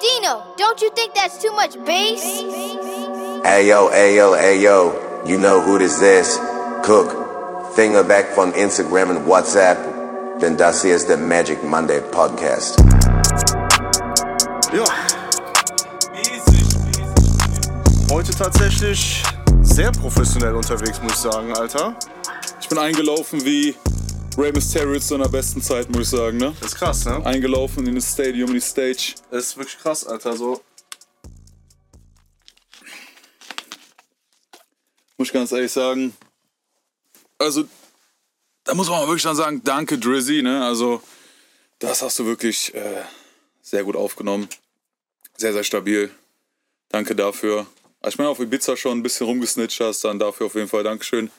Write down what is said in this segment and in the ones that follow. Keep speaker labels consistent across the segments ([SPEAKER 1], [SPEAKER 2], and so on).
[SPEAKER 1] Dino, don't you think that's too much bass?
[SPEAKER 2] Ayo, ayo, ayo, you know who this is. Cook, Fingerback von Instagram und WhatsApp, denn das hier ist der Magic Monday Podcast.
[SPEAKER 3] Ja. Heute tatsächlich sehr professionell unterwegs, muss ich sagen, Alter.
[SPEAKER 4] Ich bin eingelaufen wie Rey Mysterio zu seiner besten Zeit, muss ich sagen, ne?
[SPEAKER 3] Das ist krass, ne?
[SPEAKER 4] Eingelaufen in das Stadium, in die Stage.
[SPEAKER 3] Das ist wirklich krass, Alter. So,
[SPEAKER 4] Muss ich ganz ehrlich sagen. Also, da muss man wirklich dann sagen, danke Drizzy, ne? Also, das hast du wirklich äh, sehr gut aufgenommen. Sehr, sehr stabil. Danke dafür. Also ich meine, auf Ibiza schon ein bisschen rumgesnitcht hast, dann dafür auf jeden Fall Dankeschön.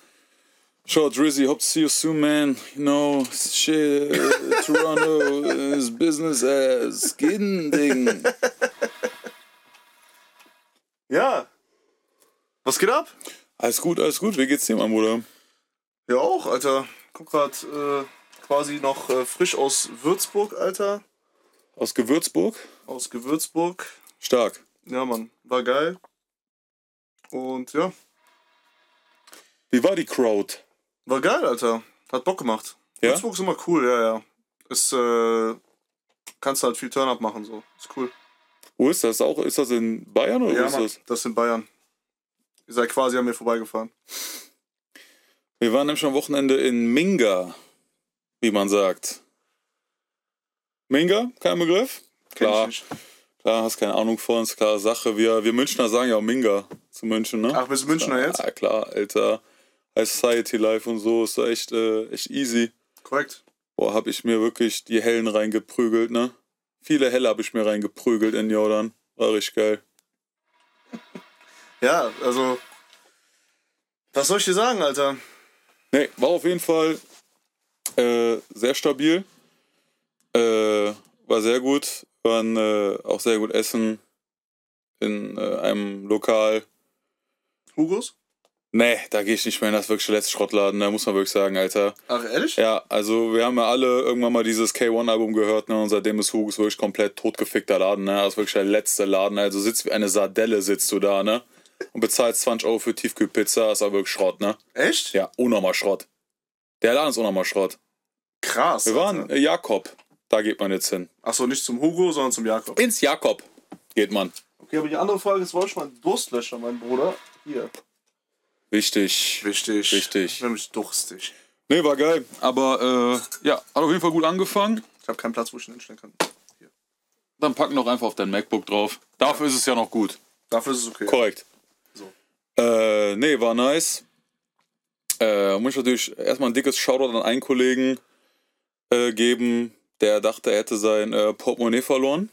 [SPEAKER 4] Ciao, Drizzy. Hope to see you soon, man. You know, shit, Toronto is business as skin Ding.
[SPEAKER 3] ja. Was geht ab?
[SPEAKER 4] Alles gut, alles gut. Wie geht's dir, mein Bruder?
[SPEAKER 3] Ja, auch, Alter. Guck grad äh, quasi noch äh, frisch aus Würzburg, Alter.
[SPEAKER 4] Aus Gewürzburg?
[SPEAKER 3] Aus Gewürzburg.
[SPEAKER 4] Stark.
[SPEAKER 3] Ja, Mann. War geil. Und ja,
[SPEAKER 4] Wie war die Crowd?
[SPEAKER 3] War geil, Alter. Hat Bock gemacht.
[SPEAKER 4] Ja?
[SPEAKER 3] Würzburg ist immer cool, ja, ja. Ist, äh, kannst halt viel Turn-Up machen, so. Ist cool.
[SPEAKER 4] Wo ist das auch? Ist das in Bayern oder
[SPEAKER 3] ja,
[SPEAKER 4] wo ist
[SPEAKER 3] Mann.
[SPEAKER 4] das?
[SPEAKER 3] Das ist in Bayern. Ihr seid quasi an mir vorbeigefahren.
[SPEAKER 4] Wir waren nämlich am Wochenende in Minga, wie man sagt. Minga? Kein Begriff?
[SPEAKER 3] Kenn ich
[SPEAKER 4] Klar,
[SPEAKER 3] nicht.
[SPEAKER 4] klar, hast keine Ahnung von, ist klare Sache. Wir, wir Münchner sagen ja auch Minga zu München, ne?
[SPEAKER 3] Ach, bist du Münchner jetzt?
[SPEAKER 4] Ja, klar, Alter. High Society Life und so ist da echt, äh, echt easy.
[SPEAKER 3] Korrekt.
[SPEAKER 4] Boah, hab ich mir wirklich die Hellen reingeprügelt, ne? Viele Helle habe ich mir reingeprügelt in Jordan. War richtig geil.
[SPEAKER 3] Ja, also. Was soll ich dir sagen, Alter?
[SPEAKER 4] Nee, war auf jeden Fall äh, sehr stabil. Äh, war sehr gut. Waren äh, auch sehr gut essen in äh, einem Lokal.
[SPEAKER 3] Hugos?
[SPEAKER 4] Nee, da gehe ich nicht mehr hin. Das ist wirklich der letzte Schrottladen. Da muss man wirklich sagen, Alter.
[SPEAKER 3] Ach, ehrlich?
[SPEAKER 4] Ja, also wir haben ja alle irgendwann mal dieses K1-Album gehört, ne? Und seitdem ist Hugos wirklich komplett totgefickter Laden, ne? Das ist wirklich der letzte Laden. Also sitzt wie eine Sardelle sitzt du da, ne? Und bezahlst 20 Euro für Tiefkühlpizza, ist aber wirklich Schrott, ne?
[SPEAKER 3] Echt?
[SPEAKER 4] Ja, unnormal Schrott. Der Laden ist unnormal Schrott.
[SPEAKER 3] Krass.
[SPEAKER 4] Wir waren
[SPEAKER 3] Alter.
[SPEAKER 4] Jakob. Da geht man jetzt hin.
[SPEAKER 3] Achso, nicht zum Hugo, sondern zum Jakob.
[SPEAKER 4] Ins Jakob geht man.
[SPEAKER 3] Okay, aber die andere Frage ist, wollte ich mal Durstlöscher, mein Bruder? Hier.
[SPEAKER 4] Wichtig.
[SPEAKER 3] Wichtig.
[SPEAKER 4] Wichtig.
[SPEAKER 3] Ich bin nämlich durstig.
[SPEAKER 4] Nee, war geil. Aber äh, ja, hat auf jeden Fall gut angefangen.
[SPEAKER 3] Ich habe keinen Platz, wo ich ihn hinstellen kann.
[SPEAKER 4] Dann pack noch einfach auf dein MacBook drauf. Dafür ist es ja noch gut.
[SPEAKER 3] Dafür ist es okay.
[SPEAKER 4] Korrekt.
[SPEAKER 3] So.
[SPEAKER 4] Äh, nee, war nice. Äh, muss ich natürlich erstmal ein dickes Shoutout an einen Kollegen äh, geben, der dachte, er hätte sein äh, Portemonnaie verloren.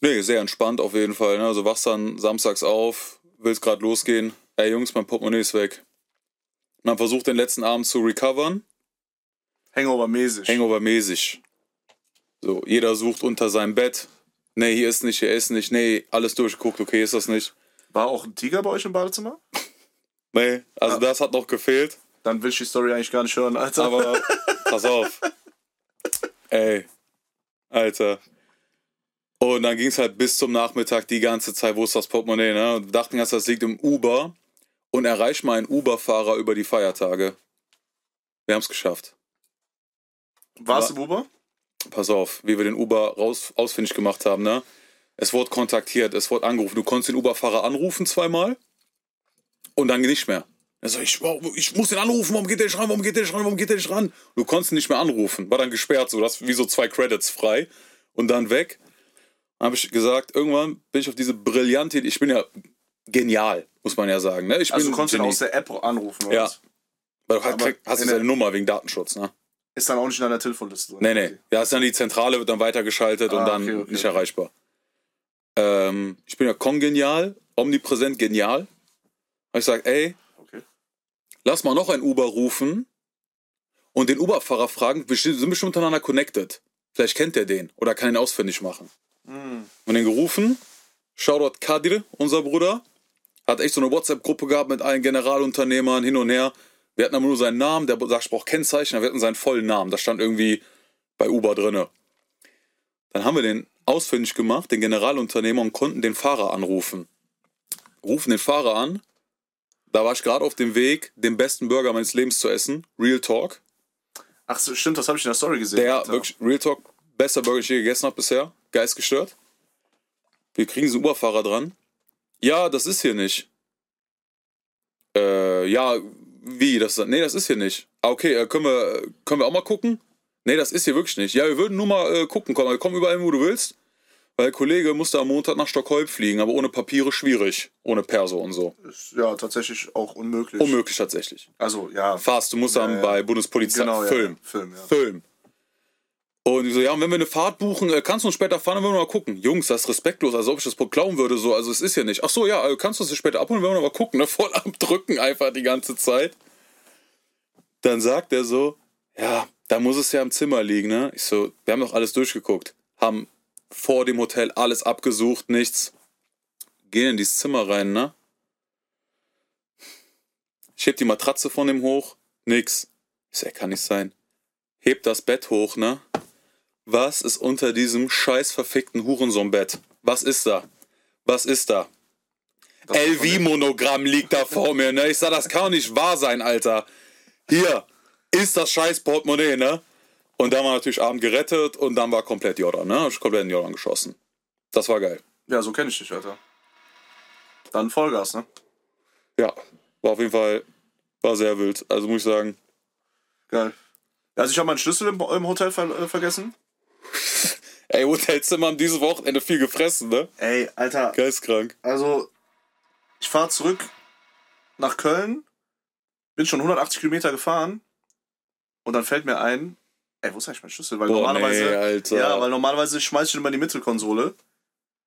[SPEAKER 4] Nee, sehr entspannt auf jeden Fall. Ne? Also wachst dann samstags auf, willst gerade losgehen. Ey Jungs, mein Portemonnaie ist weg. Dann versucht den letzten Abend zu recovern.
[SPEAKER 3] Hangover-mäßig.
[SPEAKER 4] Hangover-mäßig. So, jeder sucht unter seinem Bett. Nee, hier ist nicht, hier ist nicht. Nee, alles durchgeguckt, okay, ist das nicht.
[SPEAKER 3] War auch ein Tiger bei euch im Badezimmer?
[SPEAKER 4] Nee, also
[SPEAKER 3] Ah.
[SPEAKER 4] das hat noch gefehlt.
[SPEAKER 3] Dann will ich die Story eigentlich gar nicht hören, Alter.
[SPEAKER 4] Aber pass auf. Ey, Alter. Und dann ging es halt bis zum Nachmittag die ganze Zeit, wo ist das Portemonnaie, ne? Und dachten erst, das liegt im Uber. Und erreich mal einen Uber-Fahrer über die Feiertage. Wir haben es geschafft.
[SPEAKER 3] Warst du im Uber?
[SPEAKER 4] Pass auf, wie wir den Uber raus, ausfindig gemacht haben, ne? Es wurde kontaktiert, es wurde angerufen. Du konntest den Uber-Fahrer anrufen zweimal und dann nicht mehr. Er so, ich, ich muss den anrufen, warum geht der nicht ran, warum geht der nicht ran, warum geht der nicht ran? Du konntest ihn nicht mehr anrufen, war dann gesperrt, so, das wie so zwei Credits frei und dann weg. Dann habe ich gesagt, irgendwann bin ich auf diese brillante, ich bin ja genial, muss man ja sagen. Ne? Ich
[SPEAKER 3] Also
[SPEAKER 4] bin
[SPEAKER 3] du konntest ihn aus der App anrufen, oder
[SPEAKER 4] Ja.
[SPEAKER 3] was?
[SPEAKER 4] Weil du hast,
[SPEAKER 3] Aber
[SPEAKER 4] hast du
[SPEAKER 3] in
[SPEAKER 4] seine Nummer wegen Datenschutz, ne?
[SPEAKER 3] Ist dann auch nicht in deiner Telefonliste drin.
[SPEAKER 4] Nee, nee. Ja, ist dann die Zentrale, wird dann weitergeschaltet und
[SPEAKER 3] Ah,
[SPEAKER 4] dann
[SPEAKER 3] okay, okay,
[SPEAKER 4] nicht
[SPEAKER 3] okay.
[SPEAKER 4] erreichbar. Ähm, ich bin ja kongenial, omnipräsent genial. Hab ich gesagt, ey,
[SPEAKER 3] Okay.
[SPEAKER 4] lass mal noch ein Uber rufen und den Uber-Fahrer fragen, wir sind bestimmt miteinander connected. Vielleicht kennt er den oder kann ihn ausfindig machen.
[SPEAKER 3] Hm.
[SPEAKER 4] Und den gerufen, Shoutout Kadir, unser Bruder, hat echt so eine WhatsApp-Gruppe gehabt mit allen Generalunternehmern hin und her. Wir hatten aber nur seinen Namen, der sagt, ich brauche Kennzeichen, wir hatten seinen vollen Namen. Da stand irgendwie bei Uber drinne. Dann haben wir den ausfindig gemacht, den Generalunternehmer, und konnten den Fahrer anrufen. Rufen den Fahrer an. Da war ich gerade auf dem Weg, den besten Burger meines Lebens zu essen. Real Talk.
[SPEAKER 3] Ach so, stimmt, das habe ich in der Story gesehen.
[SPEAKER 4] Der
[SPEAKER 3] Alter.
[SPEAKER 4] wirklich, Real Talk, bester Burger, den ich je gegessen habe bisher. Geistgestört. Wir kriegen einen Uberfahrer dran. Ja, das ist hier nicht. Äh, ja, wie? Das, nee, das ist hier nicht. Ah, okay, äh, können, wir, können wir auch mal gucken? Nee, das ist hier wirklich nicht. Ja, wir würden nur mal äh, gucken. Komm, komm überall wo du willst. Weil der Kollege musste am Montag nach Stockholm fliegen, aber ohne Papiere schwierig. Ohne Perso und so.
[SPEAKER 3] Ist ja tatsächlich auch unmöglich.
[SPEAKER 4] Unmöglich tatsächlich.
[SPEAKER 3] Also, ja.
[SPEAKER 4] Fast, du musst dann
[SPEAKER 3] Ja,
[SPEAKER 4] bei Bundespolizei
[SPEAKER 3] Genau, ja,
[SPEAKER 4] Film.
[SPEAKER 3] ja. Film, ja.
[SPEAKER 4] Film. Und ich so, ja, und wenn wir eine Fahrt buchen, äh, kannst du uns später fahren, dann wollen wir mal gucken. Jungs, das ist respektlos, als ob ich das klauen würde, so, also es ist ja nicht. Ach so, ja, äh, kannst du uns das später abholen, wollen wir mal gucken, ne? Voll am Drücken einfach die ganze Zeit. Dann sagt er so, ja, da muss es ja im Zimmer liegen, ne? Ich so, wir haben doch alles durchgeguckt. Haben vor dem Hotel alles abgesucht, nichts. Gehen in dieses Zimmer rein, ne? Ich heb die Matratze von dem hoch, nix. Ich so, ey, kann nicht sein. Heb das Bett hoch, ne? Was ist unter diesem scheiß verfickten Hurensohnbett? Was ist da? Was ist da? LV-Monogramm liegt da vor mir, ne? Ich sag, das kann doch nicht wahr sein, Alter. Hier ist das scheiß Portemonnaie, ne? Und dann war natürlich Abend gerettet und dann war komplett Jordan, ne? Hab ich komplett in Jordan geschossen. Das war geil.
[SPEAKER 3] Ja, so kenne ich dich, Alter. Dann Vollgas, ne?
[SPEAKER 4] Ja, war auf jeden Fall, war sehr wild. Also muss ich sagen,
[SPEAKER 3] Geil. Also ich habe meinen Schlüssel im, im Hotel ver äh, vergessen.
[SPEAKER 4] Ey, Hotelzimmer haben dieses Wochenende viel gefressen, ne?
[SPEAKER 3] Ey, Alter.
[SPEAKER 4] Geistkrank.
[SPEAKER 3] Also, ich fahre zurück nach Köln, bin schon 180 Kilometer gefahren und dann fällt mir ein, ey, wo ist eigentlich mein Schlüssel? Weil
[SPEAKER 4] Boah,
[SPEAKER 3] normalerweise,
[SPEAKER 4] nee, Alter.
[SPEAKER 3] ja, weil normalerweise schmeiß ich immer in die Mittelkonsole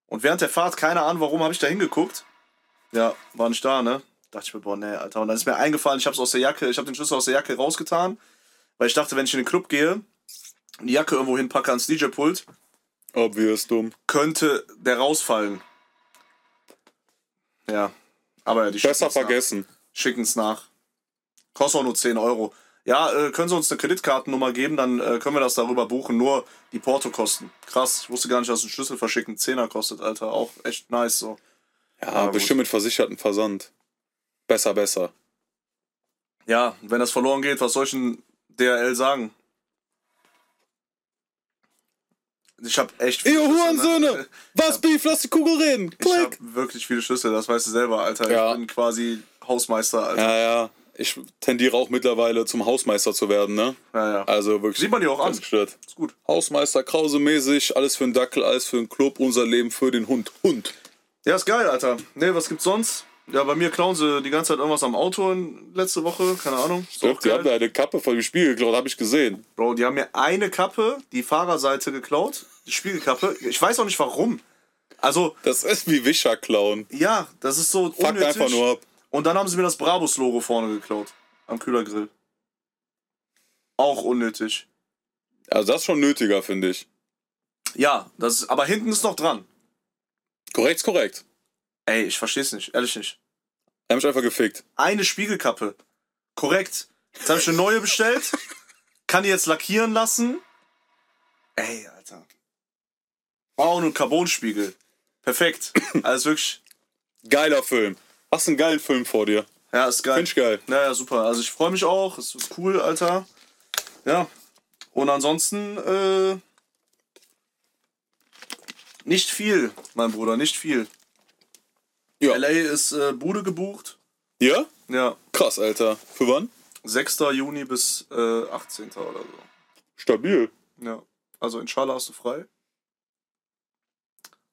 [SPEAKER 3] und während der Fahrt, keine Ahnung, warum habe ich da hingeguckt. Ja, war nicht da, ne? Dachte ich mir, boah, nee, Alter. Und dann ist mir eingefallen, ich habe aus der Jacke, ich habe den Schlüssel aus der Jacke rausgetan, weil ich dachte, wenn ich in den Club gehe, die Jacke irgendwo hinpacke ans DJ-Pult,
[SPEAKER 4] Obvious dumm.
[SPEAKER 3] könnte der rausfallen. Ja, aber ja, die
[SPEAKER 4] Besser vergessen.
[SPEAKER 3] Schicken's nach. Kostet auch nur 10 Euro. Ja, äh, können Sie uns eine Kreditkartennummer geben, dann äh, können wir das darüber buchen. Nur die Portokosten. Krass, ich wusste gar nicht, dass ein Schlüssel verschicken 10er kostet, Alter. Auch echt nice so.
[SPEAKER 4] Ja,
[SPEAKER 3] Aber
[SPEAKER 4] bestimmt mit versicherten Versand. Besser, besser.
[SPEAKER 3] Ja, wenn das verloren geht, was soll ich denn DRL sagen? Ich hab echt
[SPEAKER 4] Ihr
[SPEAKER 3] viele
[SPEAKER 4] Hurensöhne!
[SPEAKER 3] ne?
[SPEAKER 4] Was Beef? Lass die Kugel reden!
[SPEAKER 3] Ich hab
[SPEAKER 4] Klick!
[SPEAKER 3] wirklich viele Schlüssel, das weißt du selber, Alter.
[SPEAKER 4] Ja.
[SPEAKER 3] Ich bin quasi Hausmeister, Alter.
[SPEAKER 4] Ja, ja. Ich tendiere auch mittlerweile zum Hausmeister zu werden, ne?
[SPEAKER 3] Ja, ja.
[SPEAKER 4] Also wirklich.
[SPEAKER 3] Sieht man dir auch an.
[SPEAKER 4] gestört.
[SPEAKER 3] Ist gut.
[SPEAKER 4] Hausmeister, Krause-mäßig, alles für den Dackel, alles für den Club, unser Leben für den Hund. Hund.
[SPEAKER 3] Ja, ist geil, Alter. Ne, was gibt's sonst? Ja, bei mir klauen sie die ganze Zeit irgendwas am Auto in, letzte Woche, keine Ahnung.
[SPEAKER 4] Stimmt, die haben da
[SPEAKER 3] geil.
[SPEAKER 4] eine Kappe von dem Spiel geklaut, habe ich gesehen.
[SPEAKER 3] Bro, die haben mir eine Kappe, die Fahrerseite geklaut, die Spiegelkappe. Ich weiß auch nicht warum. Also,
[SPEAKER 4] Das ist wie Wischer klauen.
[SPEAKER 3] ja, das ist so
[SPEAKER 4] Fuck
[SPEAKER 3] unnötig.
[SPEAKER 4] einfach nur ab.
[SPEAKER 3] Und dann haben sie mir das Brabus-Logo vorne geklaut. Am Kühlergrill. Auch unnötig.
[SPEAKER 4] Also das ist schon nötiger, finde ich.
[SPEAKER 3] Ja, das ist, aber hinten ist noch dran.
[SPEAKER 4] Korrekt, korrekt.
[SPEAKER 3] Ey, ich versteh's nicht, ehrlich nicht.
[SPEAKER 4] Er hat mich einfach gefickt.
[SPEAKER 3] Eine Spiegelkappe. Korrekt. Jetzt habe ich eine neue bestellt. Kann die jetzt lackieren lassen. Ey, Alter. Oh, und ein Carbonspiegel. Perfekt. Alles wirklich.
[SPEAKER 4] Geiler Film. Hast einen geilen Film vor dir.
[SPEAKER 3] Ja, ist geil.
[SPEAKER 4] Find ich geil.
[SPEAKER 3] Naja, super. Also ich freue mich auch. Es ist cool, Alter. Ja. Und ansonsten, äh, nicht viel, mein Bruder, nicht viel.
[SPEAKER 4] Ja.
[SPEAKER 3] LA ist äh, Bude gebucht.
[SPEAKER 4] Ja?
[SPEAKER 3] Ja.
[SPEAKER 4] Krass, Alter. Für wann?
[SPEAKER 3] 6. Juni bis äh, 18. oder so.
[SPEAKER 4] Stabil.
[SPEAKER 3] Ja. Also inshallah hast du frei.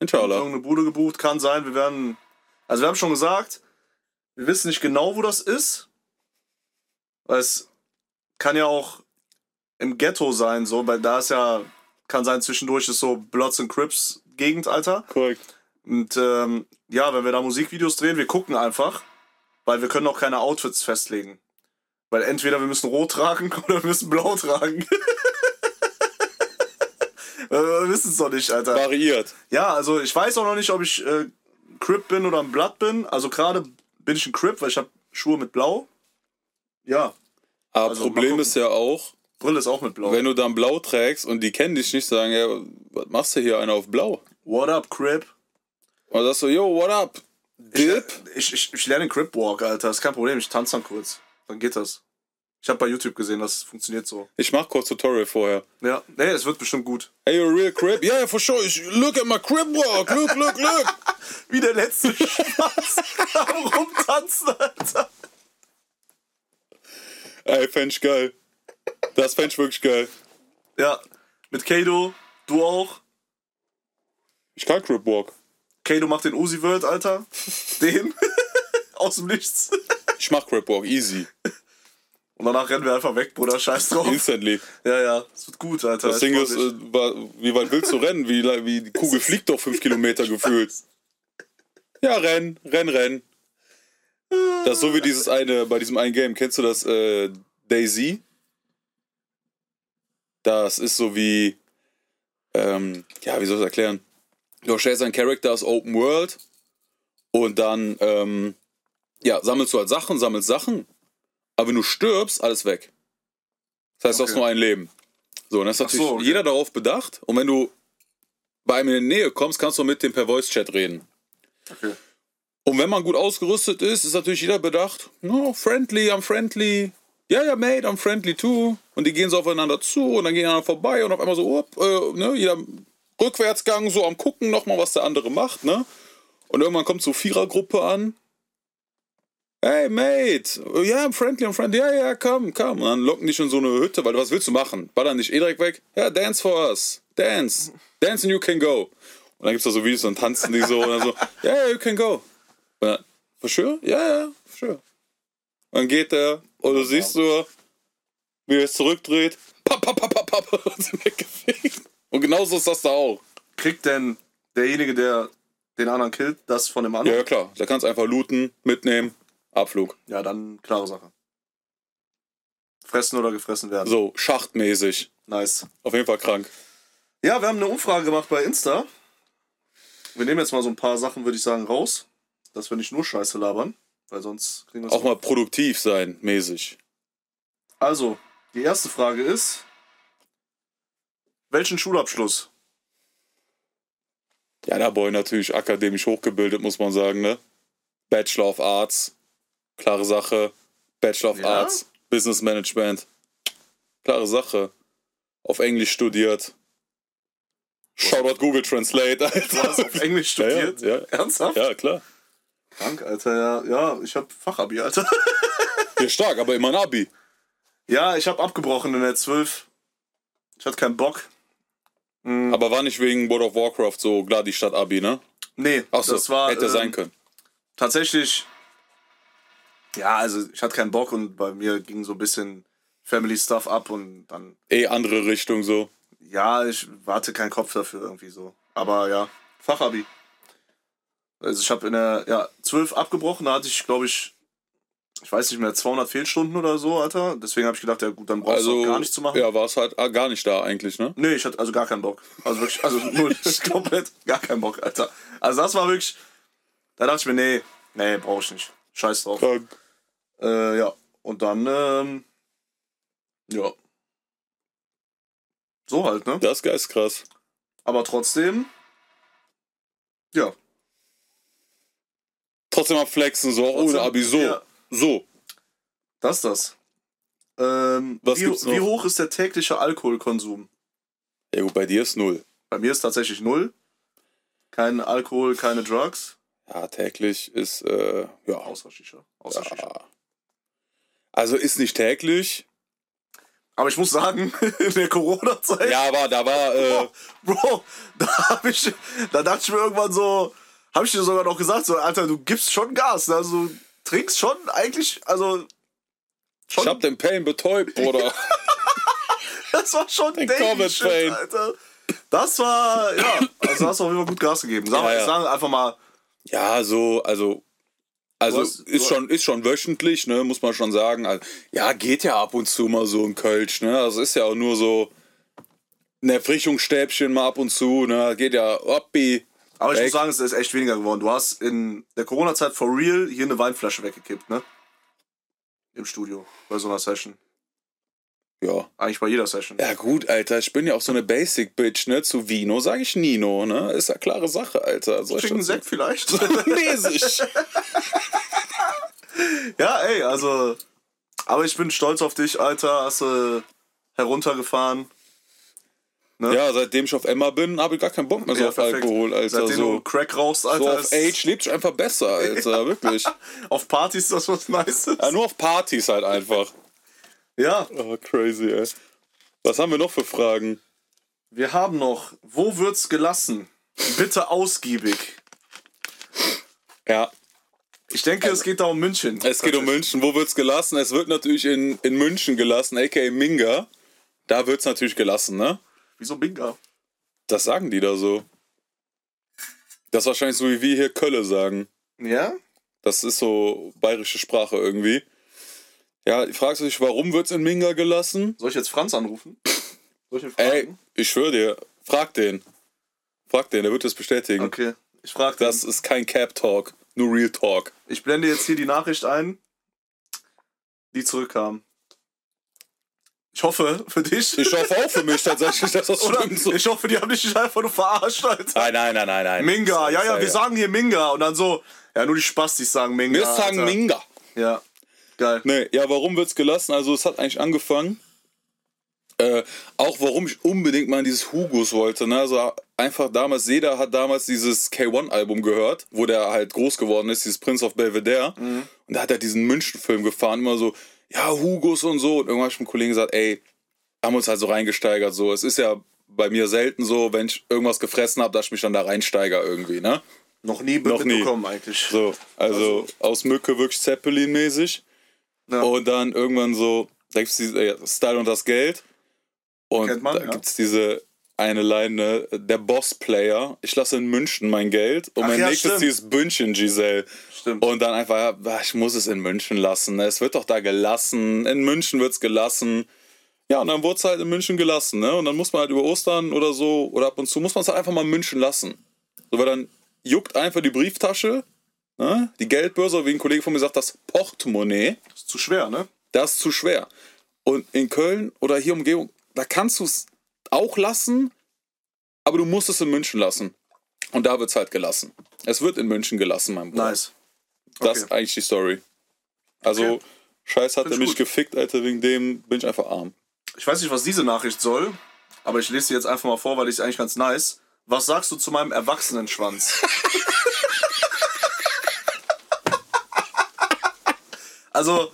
[SPEAKER 4] Inshallah.
[SPEAKER 3] Irgendeine Bude gebucht, kann sein. Wir werden. Also wir haben schon gesagt, wir wissen nicht genau, wo das ist. Weil es kann ja auch im Ghetto sein, so, weil da ist ja, kann sein, zwischendurch ist so Bloods and Crips Gegend, Alter.
[SPEAKER 4] Korrekt.
[SPEAKER 3] Und ähm, ja, wenn wir da Musikvideos drehen, wir gucken einfach, weil wir können auch keine Outfits festlegen. Weil entweder wir müssen rot tragen oder wir müssen blau tragen. wir wissen es doch nicht, Alter.
[SPEAKER 4] Variiert.
[SPEAKER 3] Ja, also ich weiß auch noch nicht, ob ich äh, Crip bin oder ein Blood bin. Also gerade bin ich ein Crip, weil ich habe Schuhe mit Blau. Ja.
[SPEAKER 4] Aber
[SPEAKER 3] Also,
[SPEAKER 4] Problem ist ja auch,
[SPEAKER 3] Brille ist auch mit Blau.
[SPEAKER 4] wenn du dann blau trägst und die kennen dich nicht, sagen, ja, was machst du hier einer auf blau?
[SPEAKER 3] What up, Crip?
[SPEAKER 4] Und dann sagst du, yo, what up? Dip?
[SPEAKER 3] Ich, ich, ich lerne den Crip Walk, Alter. ist kein Problem. Ich tanze dann kurz. Dann geht das. Ich habe bei YouTube gesehen, das funktioniert so.
[SPEAKER 4] Ich mach kurz Tutorial vorher.
[SPEAKER 3] Ja, nee, es wird bestimmt gut.
[SPEAKER 4] Hey, you're a real crib? Yeah, for sure. Ich- Look at my crib walk. Look, look, look.
[SPEAKER 3] Wie der letzte Spaß am Rumtanzen, Alter.
[SPEAKER 4] Ey, fänd ich geil. Das fänd ich wirklich geil.
[SPEAKER 3] Ja, mit Kado, du auch.
[SPEAKER 4] Ich kann crib walk.
[SPEAKER 3] Kado macht den Uzi World, Alter. Den. Aus dem Nichts.
[SPEAKER 4] Ich mach crib walk, easy.
[SPEAKER 3] Und danach rennen wir einfach weg, Bruder. Scheiß drauf.
[SPEAKER 4] Instantly.
[SPEAKER 3] Ja, ja. Es wird gut, Alter.
[SPEAKER 4] Das Ding ist, äh, wie weit willst du rennen? Wie, wie die Kugel fliegt doch fünf Kilometer gefühlt. Ja, renn, renn, renn. Das ist so wie dieses eine, bei diesem einen Game. Kennst du das äh, Daisy? Das ist so wie, ähm, ja, wie soll ich das erklären? Du stellst einen Charakter aus Open World und dann, ähm, ja, sammelst du halt Sachen, sammelst Sachen, aber wenn du stirbst, alles weg. Das heißt, du hast
[SPEAKER 3] Okay.
[SPEAKER 4] nur ein Leben. So, und das ist
[SPEAKER 3] Ach so,
[SPEAKER 4] natürlich
[SPEAKER 3] okay.
[SPEAKER 4] jeder darauf bedacht. Und wenn du bei einem in die Nähe kommst, kannst du mit dem per Voice-Chat reden.
[SPEAKER 3] Okay.
[SPEAKER 4] Und wenn man gut ausgerüstet ist, ist natürlich jeder bedacht, no, friendly, I'm friendly. Ja, ja, mate, I'm friendly too. Und die gehen so aufeinander zu und dann gehen einander vorbei und auf einmal so, up, äh, ne, jeder Rückwärtsgang, so am gucken nochmal, was der andere macht, ne? Und irgendwann kommt so Vierergruppe an. Hey, mate, ja, I'm friendly, I'm friendly, ja, ja, komm, komm. Und dann locken die schon so eine Hütte, weil was willst du machen? Ballern dich eh direkt weg? Ja, dance for us, dance, dance and you can go. Und dann gibt's da so Videos, dann tanzen die so und dann so, ja, yeah, you can go. Und dann, for sure? Ja, ja, for sure. Und dann geht er und du siehst so, wie er es zurückdreht, papp, papp, papp, papp, papp, und sind weggefegt. Und genauso ist das da auch.
[SPEAKER 3] Kriegt denn derjenige, der den anderen killt, das von dem
[SPEAKER 4] Ja,
[SPEAKER 3] anderen?
[SPEAKER 4] ja klar, da kannst einfach looten, mitnehmen, Abflug.
[SPEAKER 3] Ja, dann klare Sache. Fressen oder gefressen werden.
[SPEAKER 4] So, schachtmäßig.
[SPEAKER 3] Nice.
[SPEAKER 4] Auf jeden Fall krank.
[SPEAKER 3] Ja, wir haben eine Umfrage gemacht bei Insta. Wir nehmen jetzt mal so ein paar Sachen, würde ich sagen, raus. Dass wir nicht nur Scheiße labern. Weil sonst kriegen wir
[SPEAKER 4] Auch mal produktiv sein, mäßig.
[SPEAKER 3] Also, die erste Frage ist: Welchen Schulabschluss?
[SPEAKER 4] Ja, der Boy natürlich akademisch hochgebildet, muss man sagen, ne? Bachelor of Arts, klare Sache. Bachelor of
[SPEAKER 3] Ja?
[SPEAKER 4] Arts, Business Management, klare Sache. Auf Englisch studiert. Shoutout Google Translate,
[SPEAKER 3] Du
[SPEAKER 4] Alter.
[SPEAKER 3] hast auf Englisch
[SPEAKER 4] Ja, ja,
[SPEAKER 3] studiert?
[SPEAKER 4] ja.
[SPEAKER 3] Ernsthaft?
[SPEAKER 4] Ja, klar.
[SPEAKER 3] Krank, Alter. Ja, ja ich habe Fachabi, Alter.
[SPEAKER 4] Ja, stark, aber immer ein Abi.
[SPEAKER 3] ja, ich habe abgebrochen in der 12. Ich hatte keinen Bock.
[SPEAKER 4] Aber war nicht wegen World of Warcraft so klar die Stadt Abi, ne?
[SPEAKER 3] Nee,
[SPEAKER 4] Achso,
[SPEAKER 3] das war
[SPEAKER 4] hätte
[SPEAKER 3] ähm,
[SPEAKER 4] sein können.
[SPEAKER 3] tatsächlich. Ja, also ich hatte keinen Bock und bei mir ging so ein bisschen Family Stuff ab und dann
[SPEAKER 4] Eh andere Richtung so.
[SPEAKER 3] Ja, ich warte keinen Kopf dafür irgendwie so. Aber ja, Fachabi. Also ich habe in der ja, 12 abgebrochen, da hatte ich, glaube ich, ich weiß nicht mehr, 200 Fehlstunden oder so, Alter. Deswegen habe ich gedacht, ja gut, dann brauchst
[SPEAKER 4] Also
[SPEAKER 3] du gar nichts zu machen.
[SPEAKER 4] Ja, war es halt ah, gar nicht da eigentlich, ne?
[SPEAKER 3] Nee, ich hatte also gar keinen Bock. Also wirklich, also null, komplett gar keinen Bock, Alter. Also das war wirklich, da dachte ich mir, nee, nee, brauche ich nicht. Scheiß drauf.
[SPEAKER 4] Krank.
[SPEAKER 3] Äh, ja, und dann, ähm, ja. So halt, ne?
[SPEAKER 4] Das ist geistkrass.
[SPEAKER 3] Aber trotzdem, ja,
[SPEAKER 4] Trotzdem am Flexen, so auch ohne
[SPEAKER 3] Trotzdem,
[SPEAKER 4] Abi, so.
[SPEAKER 3] ja.
[SPEAKER 4] So.
[SPEAKER 3] Das ist das. Ähm,
[SPEAKER 4] Was
[SPEAKER 3] wie,
[SPEAKER 4] gibt's noch?
[SPEAKER 3] wie hoch ist der tägliche Alkoholkonsum?
[SPEAKER 4] Ja gut, bei dir ist null.
[SPEAKER 3] Bei mir ist tatsächlich null. Kein Alkohol, keine Drugs.
[SPEAKER 4] Ja, täglich ist, äh, ja.
[SPEAKER 3] Außer Shisha. Außer Shisha.
[SPEAKER 4] ja. Also ist nicht täglich.
[SPEAKER 3] Aber ich muss sagen, in der Corona-Zeit,
[SPEAKER 4] Ja, aber da war, äh,
[SPEAKER 3] Bro, da, hab ich, da dachte ich mir irgendwann so, habe ich dir sogar noch gesagt, so, Alter, du gibst schon Gas. ne? Also, trinkst schon eigentlich, also,
[SPEAKER 4] ich hab den Pain betäubt, Bruder.
[SPEAKER 3] das war schon
[SPEAKER 4] Den
[SPEAKER 3] Shit,
[SPEAKER 4] Pain.
[SPEAKER 3] Alter. Das war, ja, also hast du auf jeden Fall gut Gas gegeben. Sag,
[SPEAKER 4] Ja, ja.
[SPEAKER 3] Sagen einfach mal,
[SPEAKER 4] ja, so, also. Also
[SPEAKER 3] hast-
[SPEAKER 4] ist schon, ist schon wöchentlich, ne, muss man schon sagen. Also, ja, geht ja ab und zu mal so ein Kölsch, ne? Also ist ja auch nur so ein Erfrischungsstäbchen mal ab und zu, ne? Geht ja oppi.
[SPEAKER 3] Aber ich
[SPEAKER 4] Weg.
[SPEAKER 3] muss sagen, es ist echt weniger geworden. Du hast in der Corona-Zeit for real hier eine Weinflasche weggekippt, ne? Im Studio, bei so einer Session.
[SPEAKER 4] Ja.
[SPEAKER 3] Eigentlich bei jeder Session.
[SPEAKER 4] Ja gut, Alter, ich bin ja auch so eine Basic-Bitch, ne? Zu Vino sage ich Nino, ne? Ist ja klare Sache, Alter. Soll ich
[SPEAKER 3] Chicken
[SPEAKER 4] das-
[SPEAKER 3] Sekt vielleicht?
[SPEAKER 4] Mäßig.
[SPEAKER 3] ja, ey, also. Aber ich bin stolz auf dich, Alter. Hast du heruntergefahren.
[SPEAKER 4] Ja, seitdem ich auf Emma bin, habe ich gar keinen Bock mehr so
[SPEAKER 3] Ja,
[SPEAKER 4] auf
[SPEAKER 3] perfekt.
[SPEAKER 4] Alkohol, Alter.
[SPEAKER 3] Seitdem du
[SPEAKER 4] So,
[SPEAKER 3] Crack rauchst,
[SPEAKER 4] so
[SPEAKER 3] Alter.
[SPEAKER 4] auf
[SPEAKER 3] ist-
[SPEAKER 4] Age lebt sich einfach besser, Alter. Wirklich.
[SPEAKER 3] Auf Partys ist das was Nices.
[SPEAKER 4] Ja, nur auf Partys halt einfach.
[SPEAKER 3] Ja,
[SPEAKER 4] Oh, crazy, ey. Was haben wir noch für Fragen?
[SPEAKER 3] wir haben noch. Wo wird's gelassen? Bitte ausgiebig.
[SPEAKER 4] Ja,
[SPEAKER 3] Ich denke, es geht da um München.
[SPEAKER 4] es geht um München. Wo wird's gelassen? Es wird natürlich in, in München gelassen, aka Minga. Da wird's natürlich gelassen, ne?
[SPEAKER 3] Wieso Binga?
[SPEAKER 4] Das sagen die da so. Das ist wahrscheinlich so, wie wir hier Kölle sagen.
[SPEAKER 3] Ja?
[SPEAKER 4] Das ist so bayerische Sprache irgendwie. Ja, fragst du dich, warum wird's in Minga gelassen?
[SPEAKER 3] Soll ich jetzt Franz anrufen? Soll ich ihn
[SPEAKER 4] Ey,
[SPEAKER 3] fragen?
[SPEAKER 4] ich schwöre dir, frag den. Frag den, der wird das bestätigen.
[SPEAKER 3] Okay, ich frage
[SPEAKER 4] Das ist kein Cap Talk, nur Real Talk.
[SPEAKER 3] Ich blende jetzt hier die Nachricht ein, die zurückkam. Ich hoffe für dich.
[SPEAKER 4] Ich hoffe auch für mich tatsächlich, dass das
[SPEAKER 3] Oder
[SPEAKER 4] stimmt. So.
[SPEAKER 3] ich hoffe, die haben dich nicht einfach nur verarscht, Alter.
[SPEAKER 4] Nein, nein, nein, nein, nein.
[SPEAKER 3] Minga, ja, ja, wir
[SPEAKER 4] sagen.
[SPEAKER 3] hier Minga. Und dann so, ja, nur die Spastis sagen Minga.
[SPEAKER 4] Wir sagen
[SPEAKER 3] Alter.
[SPEAKER 4] Minga.
[SPEAKER 3] Ja, geil.
[SPEAKER 4] Nee, ja, warum wird's gelassen? Also, es hat eigentlich angefangen. Äh, auch warum ich unbedingt mal in dieses Hugos wollte. Ne? Also einfach damals, jeder hat damals dieses K1-Album gehört, wo der halt groß geworden ist, dieses Prince of Belvedere. Und da hat er diesen München-Film gefahren, immer so, ja, Hugos und so. Und irgendwann hab ich einem Kollegen gesagt, ey, haben uns halt so reingesteigert. So, es ist ja bei mir selten so, wenn ich irgendwas gefressen habe, dass ich mich dann da reinsteiger irgendwie, ne?
[SPEAKER 3] Noch nie
[SPEAKER 4] Noch nie.
[SPEAKER 3] mitbekommen eigentlich.
[SPEAKER 4] So, also aus Mücke wirklich Zeppelin-mäßig.
[SPEAKER 3] Ja.
[SPEAKER 4] Und dann irgendwann so, da gibt's diese äh, Style und das Geld. Und
[SPEAKER 3] man,
[SPEAKER 4] da
[SPEAKER 3] ja.
[SPEAKER 4] gibt's diese eine Line, der Boss-Player, ich lasse in München mein Geld und
[SPEAKER 3] Ach
[SPEAKER 4] mein
[SPEAKER 3] ja,
[SPEAKER 4] nächstes
[SPEAKER 3] stimmt.
[SPEAKER 4] Ziel ist München, Giselle.
[SPEAKER 3] Stimmt.
[SPEAKER 4] Und dann einfach, ja, ich muss es in München lassen. ne? Es wird doch da gelassen. In München wird's gelassen. Ja, und dann wurde es halt in München gelassen, ne? Und dann muss man halt über Ostern oder so, oder ab und zu, muss man es halt einfach mal in München lassen. So, weil dann juckt einfach die Brieftasche, ne? Die Geldbörse, wie ein Kollege von mir sagt, das Portemonnaie,
[SPEAKER 3] ist zu schwer, ne?
[SPEAKER 4] das ist zu schwer. Und in Köln oder hier Umgebung, da kannst du es auch lassen, aber du musst es in München lassen. Und da wird es halt gelassen. Es wird in München gelassen, mein Bruder.
[SPEAKER 3] Nice.
[SPEAKER 4] Das ist
[SPEAKER 3] Okay.
[SPEAKER 4] eigentlich die Story. Also,
[SPEAKER 3] Okay.
[SPEAKER 4] Scheiß hat er
[SPEAKER 3] ich
[SPEAKER 4] mich
[SPEAKER 3] gut.
[SPEAKER 4] gefickt, Alter, wegen dem bin ich einfach arm.
[SPEAKER 3] Ich weiß nicht, was diese Nachricht soll, aber ich lese sie jetzt einfach mal vor, weil ich es eigentlich ganz nice. Was sagst du zu meinem Erwachsenenschwanz? also,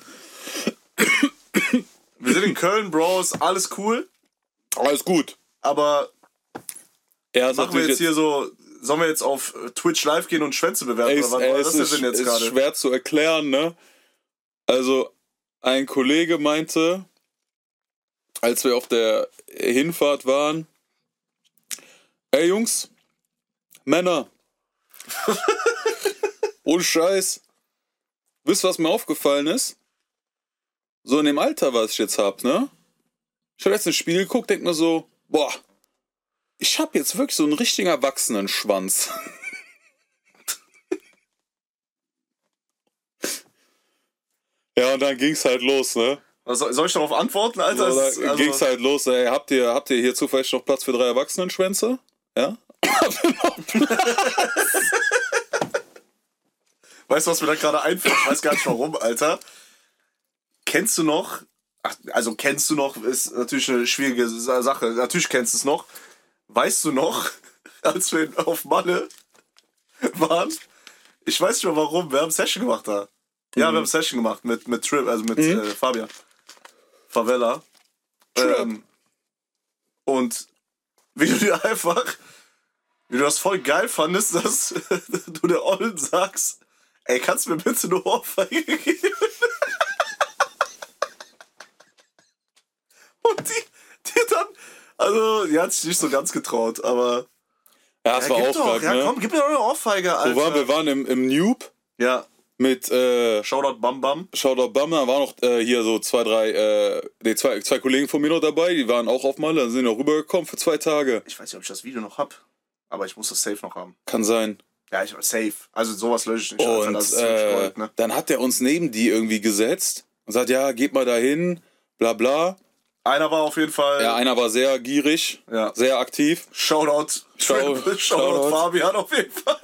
[SPEAKER 3] wir sind in Köln, Bros, alles cool,
[SPEAKER 4] Alles gut.
[SPEAKER 3] aber
[SPEAKER 4] Er ist
[SPEAKER 3] machen wir
[SPEAKER 4] natürlich
[SPEAKER 3] jetzt hier so, sollen wir jetzt auf Twitch live gehen und Schwänze bewerten?
[SPEAKER 4] Ey,
[SPEAKER 3] oder was, was ist
[SPEAKER 4] ist,
[SPEAKER 3] Sinn jetzt
[SPEAKER 4] ist
[SPEAKER 3] gerade?
[SPEAKER 4] schwer zu erklären, ne? Also, ein Kollege meinte, als wir auf der Hinfahrt waren, ey Jungs, Männer, ohne Scheiß, wisst was mir aufgefallen ist? So in dem Alter, was ich jetzt hab, ne? Ich habe jetzt ins Spiel geguckt, denk mir so, boah, ich hab jetzt wirklich so einen richtigen Erwachsenenschwanz. Ja, und dann ging's halt los, ne?
[SPEAKER 3] Was soll, ich darauf antworten, Alter?
[SPEAKER 4] So,
[SPEAKER 3] Es ist-
[SPEAKER 4] da
[SPEAKER 3] also-
[SPEAKER 4] ging's halt los, ey. Habt ihr, habt ihr hier zufällig noch Platz für drei Erwachsenenschwänze? Ja?
[SPEAKER 3] Weißt du, was mir da gerade einfällt? Ich weiß gar nicht warum, Alter. Kennst du noch? Ach, also kennst du noch, ist natürlich eine schwierige Sa- Sache. Natürlich kennst du es noch. Weißt du noch, als wir auf Malle waren? Ich weiß nicht mehr warum. Wir haben Session gemacht da. Ja, wir haben Session gemacht mit, mit Trip, also mit äh, Fabian. Favela. Ähm, und wie du dir einfach, wie du das voll geil fandest, dass du der Ollen sagst, ey, kannst du mir bitte eine Ohrfeige geben? Und die, die dann, also, die hat sich nicht so ganz getraut, aber.
[SPEAKER 4] Ja, das
[SPEAKER 3] ja,
[SPEAKER 4] war auch krank,
[SPEAKER 3] ja,
[SPEAKER 4] ne?
[SPEAKER 3] komm, gib mir doch eine Ohrfeige, Alter.
[SPEAKER 4] Wo waren wir? Waren im, im Noob
[SPEAKER 3] Ja,
[SPEAKER 4] mit äh,
[SPEAKER 3] Shoutout Bam Bam.
[SPEAKER 4] Shoutout Bammer, waren noch äh, hier so zwei, drei, äh, nee, zwei, zwei Kollegen von mir noch dabei, die waren auch auf Malle, dann sind die noch rübergekommen für zwei Tage.
[SPEAKER 3] Ich weiß nicht, ob ich das Video noch hab, aber ich muss das safe noch haben.
[SPEAKER 4] Kann sein.
[SPEAKER 3] Ja, ich safe. Also sowas lösche ich nicht. Alter,
[SPEAKER 4] Und
[SPEAKER 3] das ist
[SPEAKER 4] äh,
[SPEAKER 3] Gold, ne?
[SPEAKER 4] dann hat er uns neben die irgendwie gesetzt und sagt, ja, geht mal dahin, bla bla.
[SPEAKER 3] Einer war auf jeden Fall.
[SPEAKER 4] Ja, einer war sehr gierig,
[SPEAKER 3] Ja.
[SPEAKER 4] sehr aktiv.
[SPEAKER 3] Shoutout. Shoutout,
[SPEAKER 4] Shoutout.
[SPEAKER 3] Fabian auf jeden Fall.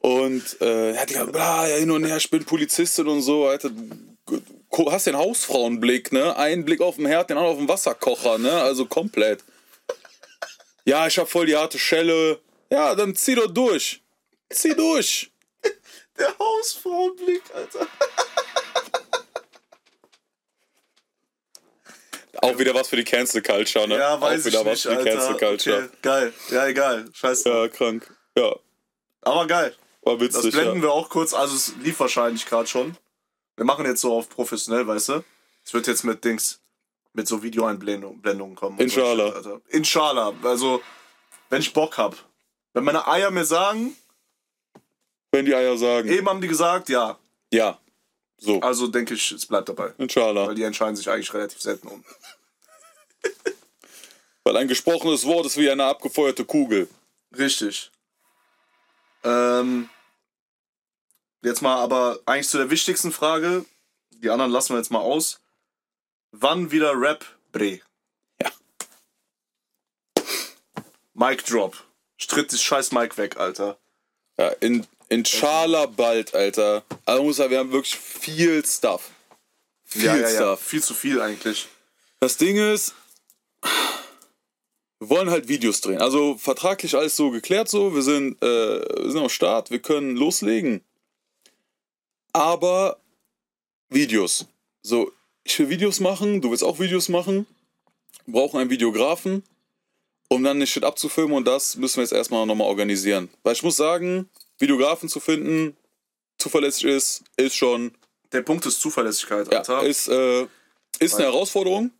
[SPEAKER 4] Und äh, er hat gesagt, bla, ja, hin und her, ich bin Polizistin und so. Alter, du hast den Hausfrauenblick, ne? Einen Blick auf den Herd, den anderen auf den Wasserkocher, ne? Also komplett. Ja, ich hab voll die harte Schelle. Ja, dann zieh doch durch. Zieh durch.
[SPEAKER 3] Der Hausfrauenblick, Alter.
[SPEAKER 4] Auch wieder was für die Cancel Culture, ne?
[SPEAKER 3] Ja, weiß
[SPEAKER 4] Auch wieder
[SPEAKER 3] ich
[SPEAKER 4] was
[SPEAKER 3] nicht,
[SPEAKER 4] für die Cancel
[SPEAKER 3] Alter.
[SPEAKER 4] Culture.
[SPEAKER 3] Okay, geil. Ja, egal. Scheiße.
[SPEAKER 4] Ja, krank. Ja,
[SPEAKER 3] Aber geil.
[SPEAKER 4] war
[SPEAKER 3] Das
[SPEAKER 4] witzig.
[SPEAKER 3] blenden
[SPEAKER 4] Ja.
[SPEAKER 3] wir auch kurz. Also es lief wahrscheinlich gerade schon. Wir machen jetzt so auf professionell, weißt du? Es wird jetzt mit Dings, mit so Videoeinblendungen Blendungen kommen. so
[SPEAKER 4] Inshallah.
[SPEAKER 3] Alter. Inshallah. Also, wenn ich Bock hab. Wenn meine Eier mir sagen,
[SPEAKER 4] Wenn die Eier sagen.
[SPEAKER 3] eben haben die gesagt, ja.
[SPEAKER 4] Ja. So.
[SPEAKER 3] Also denke ich, es bleibt dabei.
[SPEAKER 4] Inshallah.
[SPEAKER 3] Weil die entscheiden sich eigentlich relativ selten um.
[SPEAKER 4] Weil ein gesprochenes Wort ist wie eine abgefeuerte Kugel.
[SPEAKER 3] Richtig. Ähm, jetzt mal aber eigentlich zu der wichtigsten Frage. Die anderen lassen wir jetzt mal aus. Wann wieder Rap, Bre?
[SPEAKER 4] Ja.
[SPEAKER 3] Mic Drop. Stritt das scheiß Mic weg, Alter.
[SPEAKER 4] Ja, in, Inshallah bald, Alter. Also muss sagen, wir haben wirklich viel Stuff. Viel
[SPEAKER 3] ja, ja, ja.
[SPEAKER 4] Stuff.
[SPEAKER 3] Viel zu viel eigentlich.
[SPEAKER 4] Das Ding ist, wir wollen halt Videos drehen. Also vertraglich alles so geklärt so. Wir sind, äh, wir sind am Start, wir können loslegen. Aber Videos. So, ich will Videos machen, du willst auch Videos machen. Wir brauchen einen Videografen, um dann nicht Shit abzufilmen und das müssen wir jetzt erstmal nochmal organisieren. Weil ich muss sagen, Videografen zu finden, zuverlässig ist, ist schon,
[SPEAKER 3] Der Punkt ist Zuverlässigkeit,
[SPEAKER 4] ja,
[SPEAKER 3] Alter.
[SPEAKER 4] ist, äh, ist eine Herausforderung.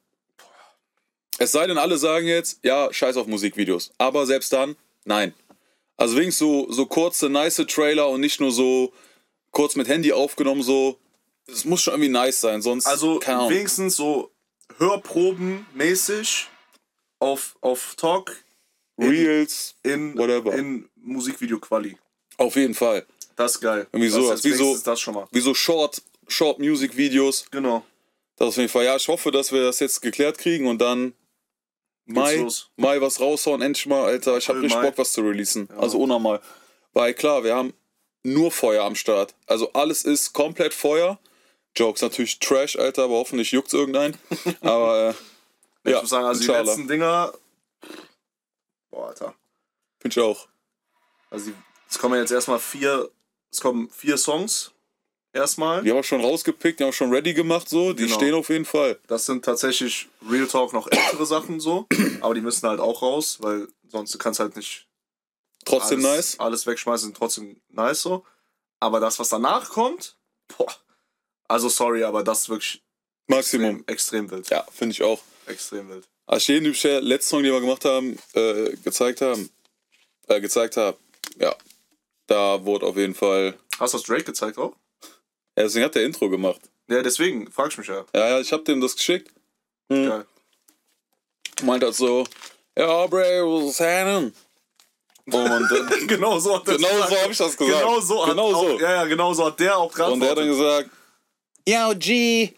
[SPEAKER 4] Es sei denn, alle sagen jetzt, ja, scheiß auf Musikvideos. Aber selbst dann, nein. Also wenigstens so, so kurze, nice Trailer und nicht nur so kurz mit Handy aufgenommen, so. Es muss schon irgendwie nice sein, sonst.
[SPEAKER 3] Also wenigstens so Hörproben-mäßig auf, auf Talk
[SPEAKER 4] Reels,
[SPEAKER 3] in,
[SPEAKER 4] Whatever.
[SPEAKER 3] in Musikvideo-Quali.
[SPEAKER 4] Auf jeden Fall.
[SPEAKER 3] Das ist geil.
[SPEAKER 4] Irgendwie sowas,
[SPEAKER 3] ist
[SPEAKER 4] wie so-
[SPEAKER 3] das schon mal.
[SPEAKER 4] Wie so Short, Short Music Videos.
[SPEAKER 3] Genau.
[SPEAKER 4] Das auf jeden Fall. Ja, ich hoffe, dass wir das jetzt geklärt kriegen und dann Mai. Mai was raushauen, endlich mal, Alter. Ich hab
[SPEAKER 3] April,
[SPEAKER 4] richtig
[SPEAKER 3] Mai.
[SPEAKER 4] Bock, was zu releasen. Also unnormal. Weil klar, wir haben nur Feuer am Start. Also alles ist komplett Feuer. Jokes natürlich Trash, Alter, aber hoffentlich juckt's irgendein. aber äh,
[SPEAKER 3] Ich
[SPEAKER 4] ja,
[SPEAKER 3] muss sagen, also die
[SPEAKER 4] inshallah.
[SPEAKER 3] letzten Dinger. Boah, Alter.
[SPEAKER 4] Find ich auch.
[SPEAKER 3] Also die, es kommen jetzt erstmal vier. Es kommen vier Songs. Erstmal.
[SPEAKER 4] Die haben wir schon rausgepickt, die haben wir schon ready gemacht, so. Die
[SPEAKER 3] Genau.
[SPEAKER 4] stehen auf jeden Fall.
[SPEAKER 3] Das sind tatsächlich Real Talk noch ältere Sachen so. Aber die müssen halt auch raus, weil sonst du kannst halt nicht
[SPEAKER 4] Trotzdem
[SPEAKER 3] alles,
[SPEAKER 4] nice.
[SPEAKER 3] alles wegschmeißen, trotzdem nice so. Aber das, was danach kommt, boah. Also sorry, aber das ist wirklich
[SPEAKER 4] Maximum.
[SPEAKER 3] extrem, extrem wild.
[SPEAKER 4] Ja, finde ich auch.
[SPEAKER 3] Extrem wild.
[SPEAKER 4] Als ich den letzten Song, den wir gemacht haben, äh, gezeigt haben, äh, gezeigt habe, ja, da wurde auf jeden Fall.
[SPEAKER 3] Hast du das Drake gezeigt auch?
[SPEAKER 4] Ja, deswegen hat der Intro gemacht.
[SPEAKER 3] Ja, deswegen frag ich mich ja.
[SPEAKER 4] Ja, ja, ich hab dem das geschickt. Hm.
[SPEAKER 3] Geil.
[SPEAKER 4] Meint halt so, ja, Aubrey, was happening? Und, äh,
[SPEAKER 3] genau so hat
[SPEAKER 4] Genau so hab ich das gesagt.
[SPEAKER 3] Genau so hat
[SPEAKER 4] Genau
[SPEAKER 3] auch,
[SPEAKER 4] so.
[SPEAKER 3] Ja, ja, genau so hat der auch gerade.
[SPEAKER 4] und der hat dann gesagt, Yo, G,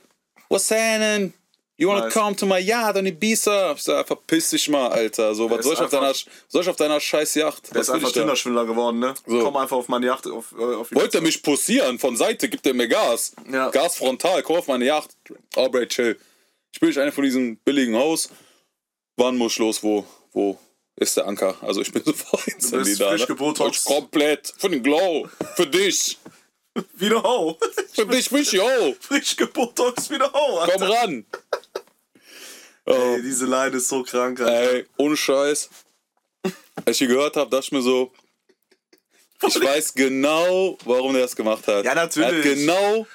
[SPEAKER 4] what's happening? You wanna
[SPEAKER 3] Nice.
[SPEAKER 4] come to my yard on Ibiza? Ich sag, verpiss dich mal, Alter. So, was soll ich, auf deiner, soll ich auf deiner scheiß Yacht?
[SPEAKER 3] Der
[SPEAKER 4] Was
[SPEAKER 3] ist einfach
[SPEAKER 4] da?
[SPEAKER 3] Tinder-Schwindler geworden, ne?
[SPEAKER 4] So.
[SPEAKER 3] Komm einfach auf meine Yacht. Auf, äh, auf die
[SPEAKER 4] Wollte er mich posieren? Von Seite gibt er mir Gas.
[SPEAKER 3] Ja.
[SPEAKER 4] Gas frontal, komm auf meine Yacht. Aubrey, chill. Ich bin nicht einer von diesem billigen Haus. Wann muss ich los? Wo, wo ist der Anker? Also ich bin sofort installiert da.
[SPEAKER 3] frisch
[SPEAKER 4] ne?
[SPEAKER 3] gebotoxt.
[SPEAKER 4] Komplett. Für den Glow. Für dich.
[SPEAKER 3] Wieder hau.
[SPEAKER 4] Für dich, mich, yo.
[SPEAKER 3] Frisch gebotox, wieder hau. Alter.
[SPEAKER 4] Komm ran.
[SPEAKER 3] Ey, diese Line ist so krank, Alter.
[SPEAKER 4] Ey, ohne Scheiß. Als ich die gehört habe, dachte ich mir so, ich weiß genau, warum der das gemacht hat.
[SPEAKER 3] Ja, natürlich.
[SPEAKER 4] Er hat genau,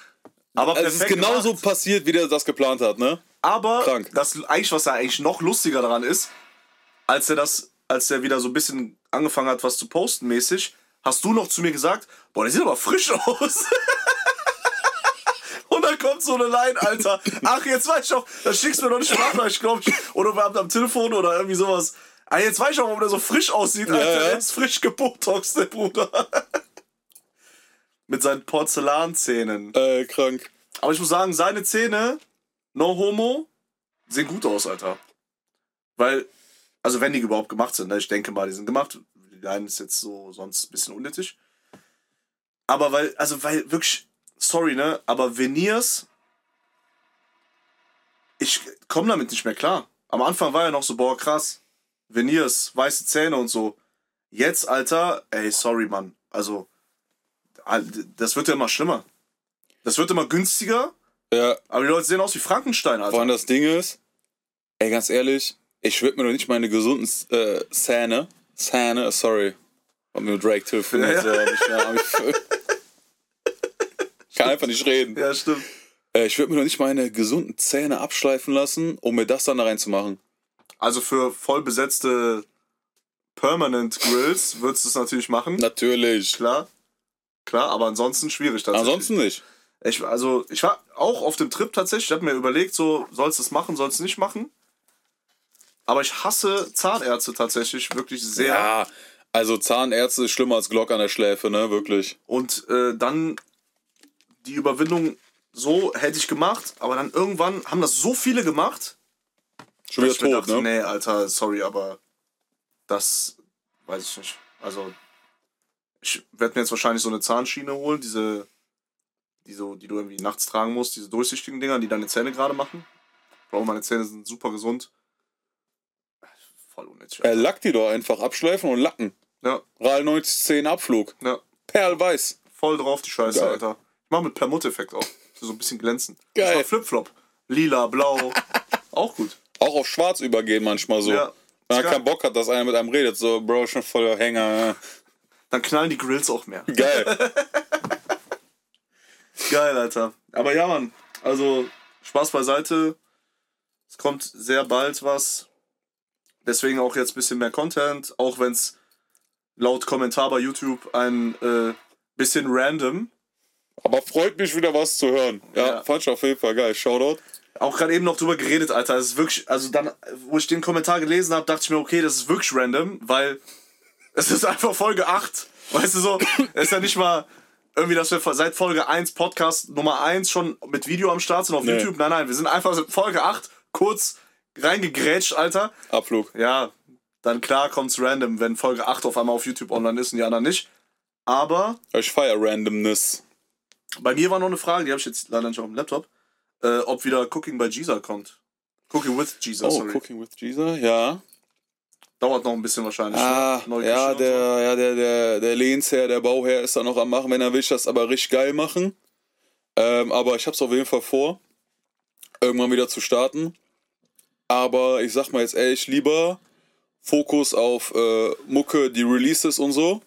[SPEAKER 3] Aber
[SPEAKER 4] es ist genauso
[SPEAKER 3] gemacht.
[SPEAKER 4] passiert, wie der das geplant hat, ne?
[SPEAKER 3] Aber
[SPEAKER 4] Krank.
[SPEAKER 3] das eigentlich, was da eigentlich noch lustiger daran ist, als er das, als er wieder so ein bisschen angefangen hat, was zu posten mäßig, hast du noch zu mir gesagt, boah, der sieht aber frisch aus. Und dann kommt so eine Line, Alter. Ach, jetzt weiß ich auch, dann schickst du mir noch eine Sprachnachricht, glaube ich. Oder wir haben am Telefon oder irgendwie sowas. Ah, jetzt weiß ich auch, warum der so frisch aussieht, Alter.
[SPEAKER 4] ja.
[SPEAKER 3] Der ist frisch gebotoxt, der Bruder. Mit seinen Porzellanzähnen.
[SPEAKER 4] Äh, krank.
[SPEAKER 3] Aber ich muss sagen, seine Zähne, no homo, sehen gut aus, Alter. Weil, also wenn die überhaupt gemacht sind, ne? ich denke mal, die sind gemacht. Die Line ist jetzt so sonst ein bisschen unnötig. Aber weil, also weil wirklich, sorry, ne, aber Veneers, ich komme damit nicht mehr klar. Am Anfang war ja noch so, boah, krass, Veneers, weiße Zähne und so. Jetzt, Alter, ey, sorry, Mann. Also, das wird ja immer schlimmer. Das wird immer günstiger,
[SPEAKER 4] Ja,
[SPEAKER 3] aber die Leute sehen aus wie Frankenstein,
[SPEAKER 4] vor
[SPEAKER 3] Alter.
[SPEAKER 4] allem das Ding ist, ey, ganz ehrlich, ich würde mir doch nicht meine gesunden äh, Zähne, Zähne, sorry, hab mir mit Drake telefoniert,
[SPEAKER 3] Ja, ja.
[SPEAKER 4] so, nicht mehr, hab ich kann einfach nicht reden.
[SPEAKER 3] Ja, stimmt.
[SPEAKER 4] Äh, ich würde mir doch nicht meine gesunden Zähne abschleifen lassen, um mir das dann da reinzumachen.
[SPEAKER 3] Also für voll besetzte Permanent Grills würdest du es natürlich machen.
[SPEAKER 4] Natürlich.
[SPEAKER 3] Klar. Klar, aber ansonsten schwierig tatsächlich.
[SPEAKER 4] Ansonsten nicht.
[SPEAKER 3] Ich, also, ich war auch auf dem Trip tatsächlich. Ich habe mir überlegt, so, sollst du es machen, sollst du es nicht machen. Aber ich hasse Zahnärzte tatsächlich wirklich sehr.
[SPEAKER 4] Ja, also Zahnärzte ist schlimmer als Glock an der Schläfe, ne, wirklich.
[SPEAKER 3] Und äh, dann die Überwindung so hätte ich gemacht, aber dann irgendwann haben das so viele gemacht.
[SPEAKER 4] Schon wieder
[SPEAKER 3] dass ich mir
[SPEAKER 4] tot,
[SPEAKER 3] dachte,
[SPEAKER 4] ne?
[SPEAKER 3] Nee, Alter, sorry, aber das weiß ich nicht. Also, ich werde mir jetzt wahrscheinlich so eine Zahnschiene holen, diese, die, so, die du irgendwie nachts tragen musst, diese durchsichtigen Dinger, die deine Zähne gerade machen. Bro, meine Zähne sind super gesund. Voll unnötig.
[SPEAKER 4] Äh, lack die doch einfach abschleifen und lacken.
[SPEAKER 3] Ja,
[SPEAKER 4] RAL 9010 Abflug.
[SPEAKER 3] ja,
[SPEAKER 4] Perlweiß.
[SPEAKER 3] voll drauf die Scheiße,
[SPEAKER 4] Geil.
[SPEAKER 3] Alter. Mach mit Permutteffekt auch. So ein bisschen glänzen.
[SPEAKER 4] Geil.
[SPEAKER 3] Flipflop. Lila, blau. auch gut.
[SPEAKER 4] Auch auf schwarz übergehen manchmal so.
[SPEAKER 3] Ja.
[SPEAKER 4] Wenn man
[SPEAKER 3] geil.
[SPEAKER 4] keinen Bock hat, dass einer mit einem redet, so, Bro, schon voller Hänger.
[SPEAKER 3] Dann knallen die Grills auch mehr.
[SPEAKER 4] Geil.
[SPEAKER 3] Geil, Alter. Aber ja, Mann. Also, Spaß beiseite. Es kommt sehr bald was. Deswegen auch jetzt ein bisschen mehr Content. Auch wenn es laut Kommentar bei YouTube ein äh, bisschen random.
[SPEAKER 4] Aber freut mich wieder was zu hören. Ja,
[SPEAKER 3] Ja.
[SPEAKER 4] fand ich auf jeden Fall geil. Shoutout.
[SPEAKER 3] Auch gerade eben noch drüber geredet, Alter. Es ist wirklich, also dann, wo ich den Kommentar gelesen habe, dachte ich mir, okay, das ist wirklich random, weil es ist einfach Folge 8. Weißt du so? Es ist ja nicht mal irgendwie, dass wir seit Folge 1 Podcast Nummer 1 schon mit Video am Start sind auf
[SPEAKER 4] Nee.
[SPEAKER 3] YouTube. Nein, nein, wir sind einfach seit Folge 8 kurz reingegrätscht, Alter.
[SPEAKER 4] Abflug.
[SPEAKER 3] Ja, dann klar kommt's random, wenn Folge 8 auf einmal auf YouTube online ist und die anderen nicht. Aber
[SPEAKER 4] Ich feier Randomness.
[SPEAKER 3] Bei mir war noch eine Frage, die habe ich jetzt leider nicht auf dem Laptop, äh, ob wieder Cooking by Jesus kommt. Cooking with Jesus,
[SPEAKER 4] Oh,
[SPEAKER 3] sorry.
[SPEAKER 4] Cooking with Jesus, ja.
[SPEAKER 3] Dauert noch ein bisschen wahrscheinlich.
[SPEAKER 4] Ah,
[SPEAKER 3] ne? Neue
[SPEAKER 4] ja, der, ja, der, der, der Lehnsherr, der Bauherr ist da noch am machen, wenn er will, ich das aber richtig geil machen. Ähm, aber ich hab's auf jeden Fall vor, irgendwann wieder zu starten. Aber ich sag mal jetzt ehrlich, lieber Fokus auf äh, Mucke, die Releases und so.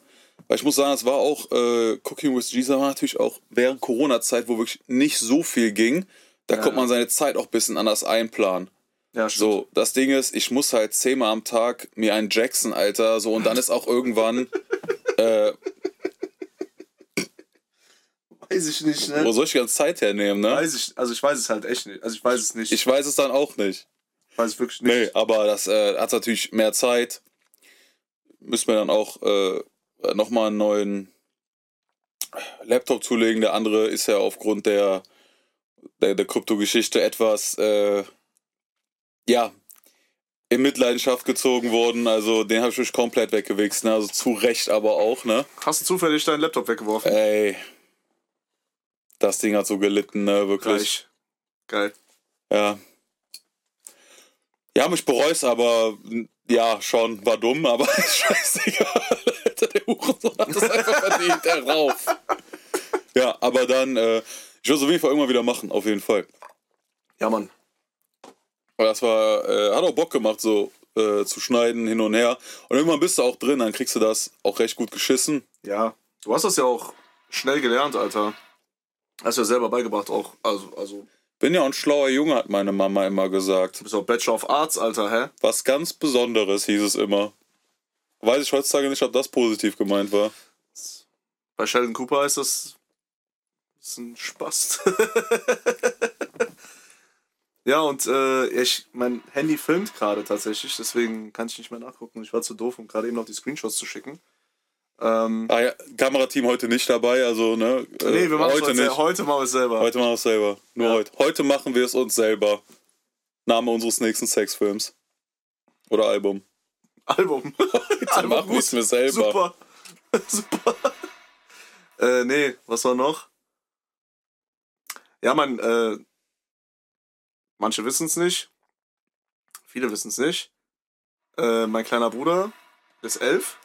[SPEAKER 4] Weil ich muss sagen, es war auch, äh, Cooking with Jesus war natürlich auch während Corona-Zeit, wo wirklich nicht so viel ging. Da
[SPEAKER 3] Ja.
[SPEAKER 4] konnte man seine Zeit auch ein bisschen anders einplanen.
[SPEAKER 3] Ja, stimmt.
[SPEAKER 4] So, das Ding ist, ich muss halt zehnmal am Tag mir einen Jackson, Alter, so und dann ist auch irgendwann, äh,
[SPEAKER 3] Weiß ich nicht, ne?
[SPEAKER 4] wo soll ich die ganze Zeit hernehmen, ne?
[SPEAKER 3] Weiß ich, also ich weiß es halt echt nicht. Also ich weiß es nicht.
[SPEAKER 4] Ich weiß es dann auch nicht.
[SPEAKER 3] Ich weiß es wirklich nicht.
[SPEAKER 4] Nee, aber das äh, hat natürlich mehr Zeit. Müssen wir dann auch äh, nochmal einen neuen Laptop zulegen. Der andere ist ja aufgrund der, der, der Kryptogeschichte etwas, äh, ja, in Mitleidenschaft gezogen worden. Also den habe ich wirklich komplett weggewichst. Ne? Also zu Recht aber auch, ne?
[SPEAKER 3] Hast du zufällig deinen Laptop weggeworfen?
[SPEAKER 4] Ey. Das Ding hat so gelitten, ne? Wirklich.
[SPEAKER 3] Gleich. Geil.
[SPEAKER 4] Ja. Ja, ich bereue es, aber ja, schon, war dumm, aber scheißegal. Alter, der Hurensohn hat das einfach verdient, der rauf. Ja, aber dann, äh, ich will es auf jeden Fall irgendwann wieder machen, auf jeden Fall.
[SPEAKER 3] Ja, Mann.
[SPEAKER 4] Das war, äh, hat auch Bock gemacht, so äh, zu schneiden, hin und her. Und irgendwann bist du auch drin, dann kriegst du das auch recht gut geschissen.
[SPEAKER 3] Ja. Du hast das ja auch schnell gelernt, Alter. Hast du ja selber beigebracht auch. Also, also
[SPEAKER 4] Bin ja auch ein schlauer Junge, hat meine Mama immer gesagt.
[SPEAKER 3] du bist auch Bachelor of Arts, Alter, hä?
[SPEAKER 4] Was ganz Besonderes hieß es immer. Weiß ich heutzutage nicht, ob das positiv gemeint war.
[SPEAKER 3] Bei Sheldon Cooper ist das, das ist ein Spast. ja, und äh, ich, mein Handy filmt gerade tatsächlich, deswegen kann ich nicht mehr nachgucken. Ich war zu doof, um gerade eben noch die Screenshots zu schicken. Ähm,
[SPEAKER 4] Ah ja, Kamerateam heute nicht dabei, also ne. äh,
[SPEAKER 3] nee, wir machen
[SPEAKER 4] heute
[SPEAKER 3] es
[SPEAKER 4] nicht.
[SPEAKER 3] heute, heute machen wir es selber.
[SPEAKER 4] Heute machen wir es selber. Nur
[SPEAKER 3] Ja.
[SPEAKER 4] heute. Heute machen wir es uns selber. Name unseres nächsten Sexfilms. Oder Album?
[SPEAKER 3] Album.
[SPEAKER 4] Dann mach ich's mir selber.
[SPEAKER 3] Super. Super. äh, nee, was war noch? Ja, man, äh, manche wissen es nicht. Viele wissen es nicht. Äh, mein kleiner Bruder ist elf.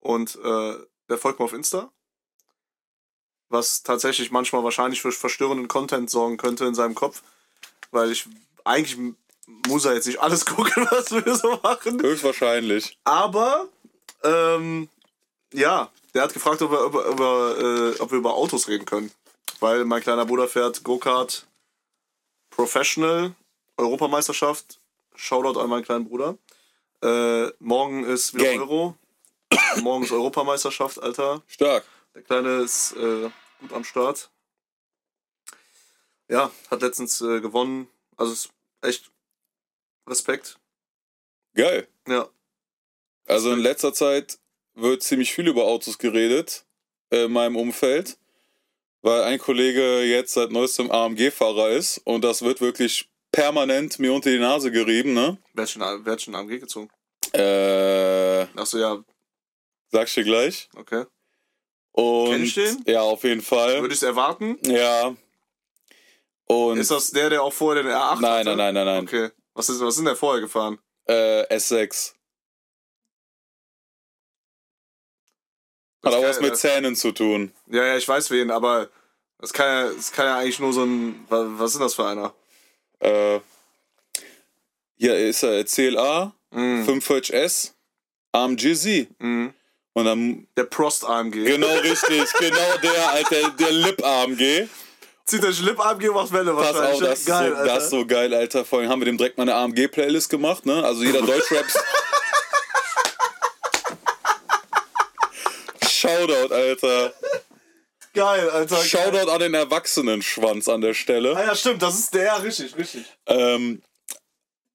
[SPEAKER 3] Und äh, der folgt mir auf Insta. Was tatsächlich manchmal wahrscheinlich für verstörenden Content sorgen könnte in seinem Kopf. Weil ich eigentlich muss er jetzt nicht alles gucken, was wir so machen.
[SPEAKER 4] Höchstwahrscheinlich.
[SPEAKER 3] Aber, ähm, ja, der hat gefragt, ob wir, über, über, äh, ob wir über Autos reden können. Weil mein kleiner Bruder fährt Go-Kart Professional, Europameisterschaft. Shoutout an meinen kleinen Bruder. Äh, morgen ist wieder
[SPEAKER 4] Gang.
[SPEAKER 3] Euro. Morgen ist Europameisterschaft, Alter.
[SPEAKER 4] Stark.
[SPEAKER 3] Der Kleine ist äh, gut am Start. Ja, hat letztens äh, gewonnen. Also ist echt Respekt.
[SPEAKER 4] Geil.
[SPEAKER 3] Ja.
[SPEAKER 4] Also in letzter Zeit wird ziemlich viel über Autos geredet äh, in meinem Umfeld, weil ein Kollege jetzt seit neuestem AMG-Fahrer ist und das wird wirklich permanent mir unter die Nase gerieben, ne?
[SPEAKER 3] Wer hat schon, wer hat schon AMG gezogen?
[SPEAKER 4] Äh,
[SPEAKER 3] Achso, ja,
[SPEAKER 4] sag ich dir gleich.
[SPEAKER 3] okay.
[SPEAKER 4] Und
[SPEAKER 3] Kenn ich den?
[SPEAKER 4] ja, auf jeden Fall.
[SPEAKER 3] Würde ich es erwarten?
[SPEAKER 4] Ja. Und
[SPEAKER 3] Ist das der, der auch vorher den R8
[SPEAKER 4] nein,
[SPEAKER 3] hatte?
[SPEAKER 4] nein, nein, nein, nein.
[SPEAKER 3] Okay. Was ist, was ist denn der vorher gefahren?
[SPEAKER 4] Äh, S6. Hat auch was mit Zähnen zu tun.
[SPEAKER 3] Ja, ja, ich weiß wen, aber das kann ja, das kann ja eigentlich nur so ein. wa- Was ist das für einer?
[SPEAKER 4] Äh, hier ist er CLA,
[SPEAKER 3] Mhm.
[SPEAKER 4] 5S, AMG Z.
[SPEAKER 3] Mhm.
[SPEAKER 4] Und dann,
[SPEAKER 3] Der Prost AMG.
[SPEAKER 4] genau richtig, genau der, Alter, der Lip AMG.
[SPEAKER 3] Zieht der Schlip AMG und macht Welle
[SPEAKER 4] Pass
[SPEAKER 3] wahrscheinlich.
[SPEAKER 4] auf, das ist,
[SPEAKER 3] Geil,
[SPEAKER 4] so,
[SPEAKER 3] Alter.
[SPEAKER 4] das ist so geil, Alter. Vorhin haben wir dem direkt mal eine AMG-Playlist gemacht, ne? Also jeder Deutschrap. Shoutout, Alter.
[SPEAKER 3] Geil, Alter. geil.
[SPEAKER 4] Shoutout an den Erwachsenenschwanz an der Stelle.
[SPEAKER 3] Ah ja, stimmt, das ist der, richtig, richtig.
[SPEAKER 4] ähm,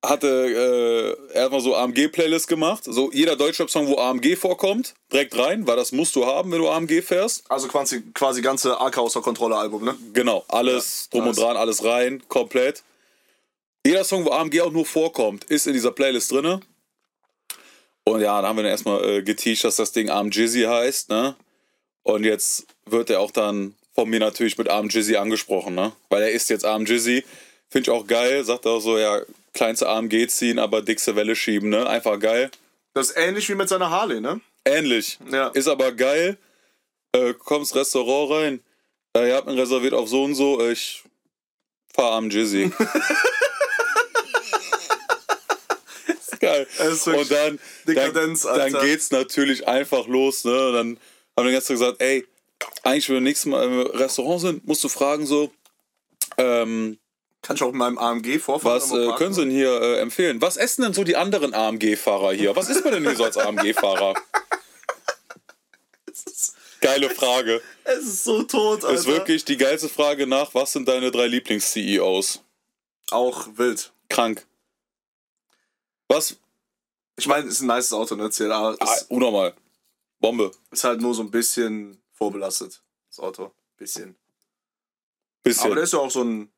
[SPEAKER 4] hatte äh, er hat mal so AMG-Playlist gemacht. So jeder Deutschrap-Song, wo AMG vorkommt, direkt rein, weil das musst du haben, wenn du AMG fährst.
[SPEAKER 3] Also quasi, quasi ganze AK außer Kontrolle Album, ne?
[SPEAKER 4] Genau, alles drum
[SPEAKER 3] nice.
[SPEAKER 4] und dran, alles rein, komplett. Jeder Song, wo AMG auch nur vorkommt, ist in dieser Playlist drinne. Und ja, da haben wir dann erstmal äh, geteacht, dass das Ding AMGizzy heißt, ne? Und jetzt wird er auch dann von mir natürlich mit AMGizzy angesprochen, ne? Weil er ist jetzt AMGizzy. Finde ich auch geil. Sagt auch so, ja, kleinste AMG ziehen, aber dickste Welle schieben, ne? Einfach geil.
[SPEAKER 3] Das ist ähnlich wie mit seiner Harley, ne?
[SPEAKER 4] Ähnlich.
[SPEAKER 3] Ja.
[SPEAKER 4] Ist aber geil. Äh, kommst Restaurant rein. Äh, ihr habt einen reserviert auf so und so. Ich fahr am Jizzy. ist geil. Und dann,
[SPEAKER 3] Dekadenz,
[SPEAKER 4] dann, dann geht's natürlich einfach los. Ne? Und dann haben wir gestern gesagt, ey, eigentlich, wenn wir nächstes Mal im Restaurant sind, musst du fragen so, ähm,
[SPEAKER 3] Kann ich auch mit meinem AMG vorfahren?
[SPEAKER 4] was äh, können Sie denn hier äh, empfehlen? Was essen denn so die anderen AMG-Fahrer hier? Was ist man denn hier so als AMG-Fahrer? Geile Frage.
[SPEAKER 3] Es ist so tot, Alter.
[SPEAKER 4] Ist wirklich die geilste Frage nach, was sind deine drei Lieblings-CEOs?
[SPEAKER 3] Auch wild.
[SPEAKER 4] Krank. Was?
[SPEAKER 3] Ich meine, ist ein nices Auto, ne? CLA ist,
[SPEAKER 4] Ah, unnormal. Bombe.
[SPEAKER 3] ist halt nur so ein bisschen vorbelastet, das Auto. Bisschen.
[SPEAKER 4] Bisschen.
[SPEAKER 3] Aber der ist ja auch so ein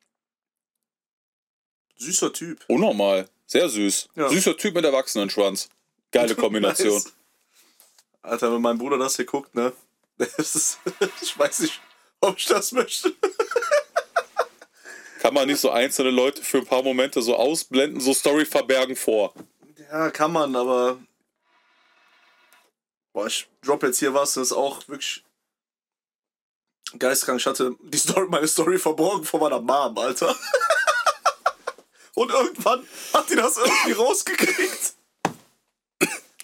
[SPEAKER 3] süßer Typ.
[SPEAKER 4] unnormal. Sehr süß.
[SPEAKER 3] Ja.
[SPEAKER 4] Süßer Typ mit Erwachsenenschwanz. Geile Kombination.
[SPEAKER 3] Nice. Alter, wenn mein Bruder das hier guckt, ne? Das ist, ich weiß nicht, ob ich das möchte.
[SPEAKER 4] Kann man nicht so einzelne Leute für ein paar Momente so ausblenden, so Story verbergen vor.
[SPEAKER 3] Ja, kann man, aber. Boah, ich drop jetzt hier was, das ist auch wirklich. Geistkrank. Ich hatte die Story, meine Story verborgen vor meiner Mom, Alter. Und irgendwann hat die das irgendwie rausgekriegt.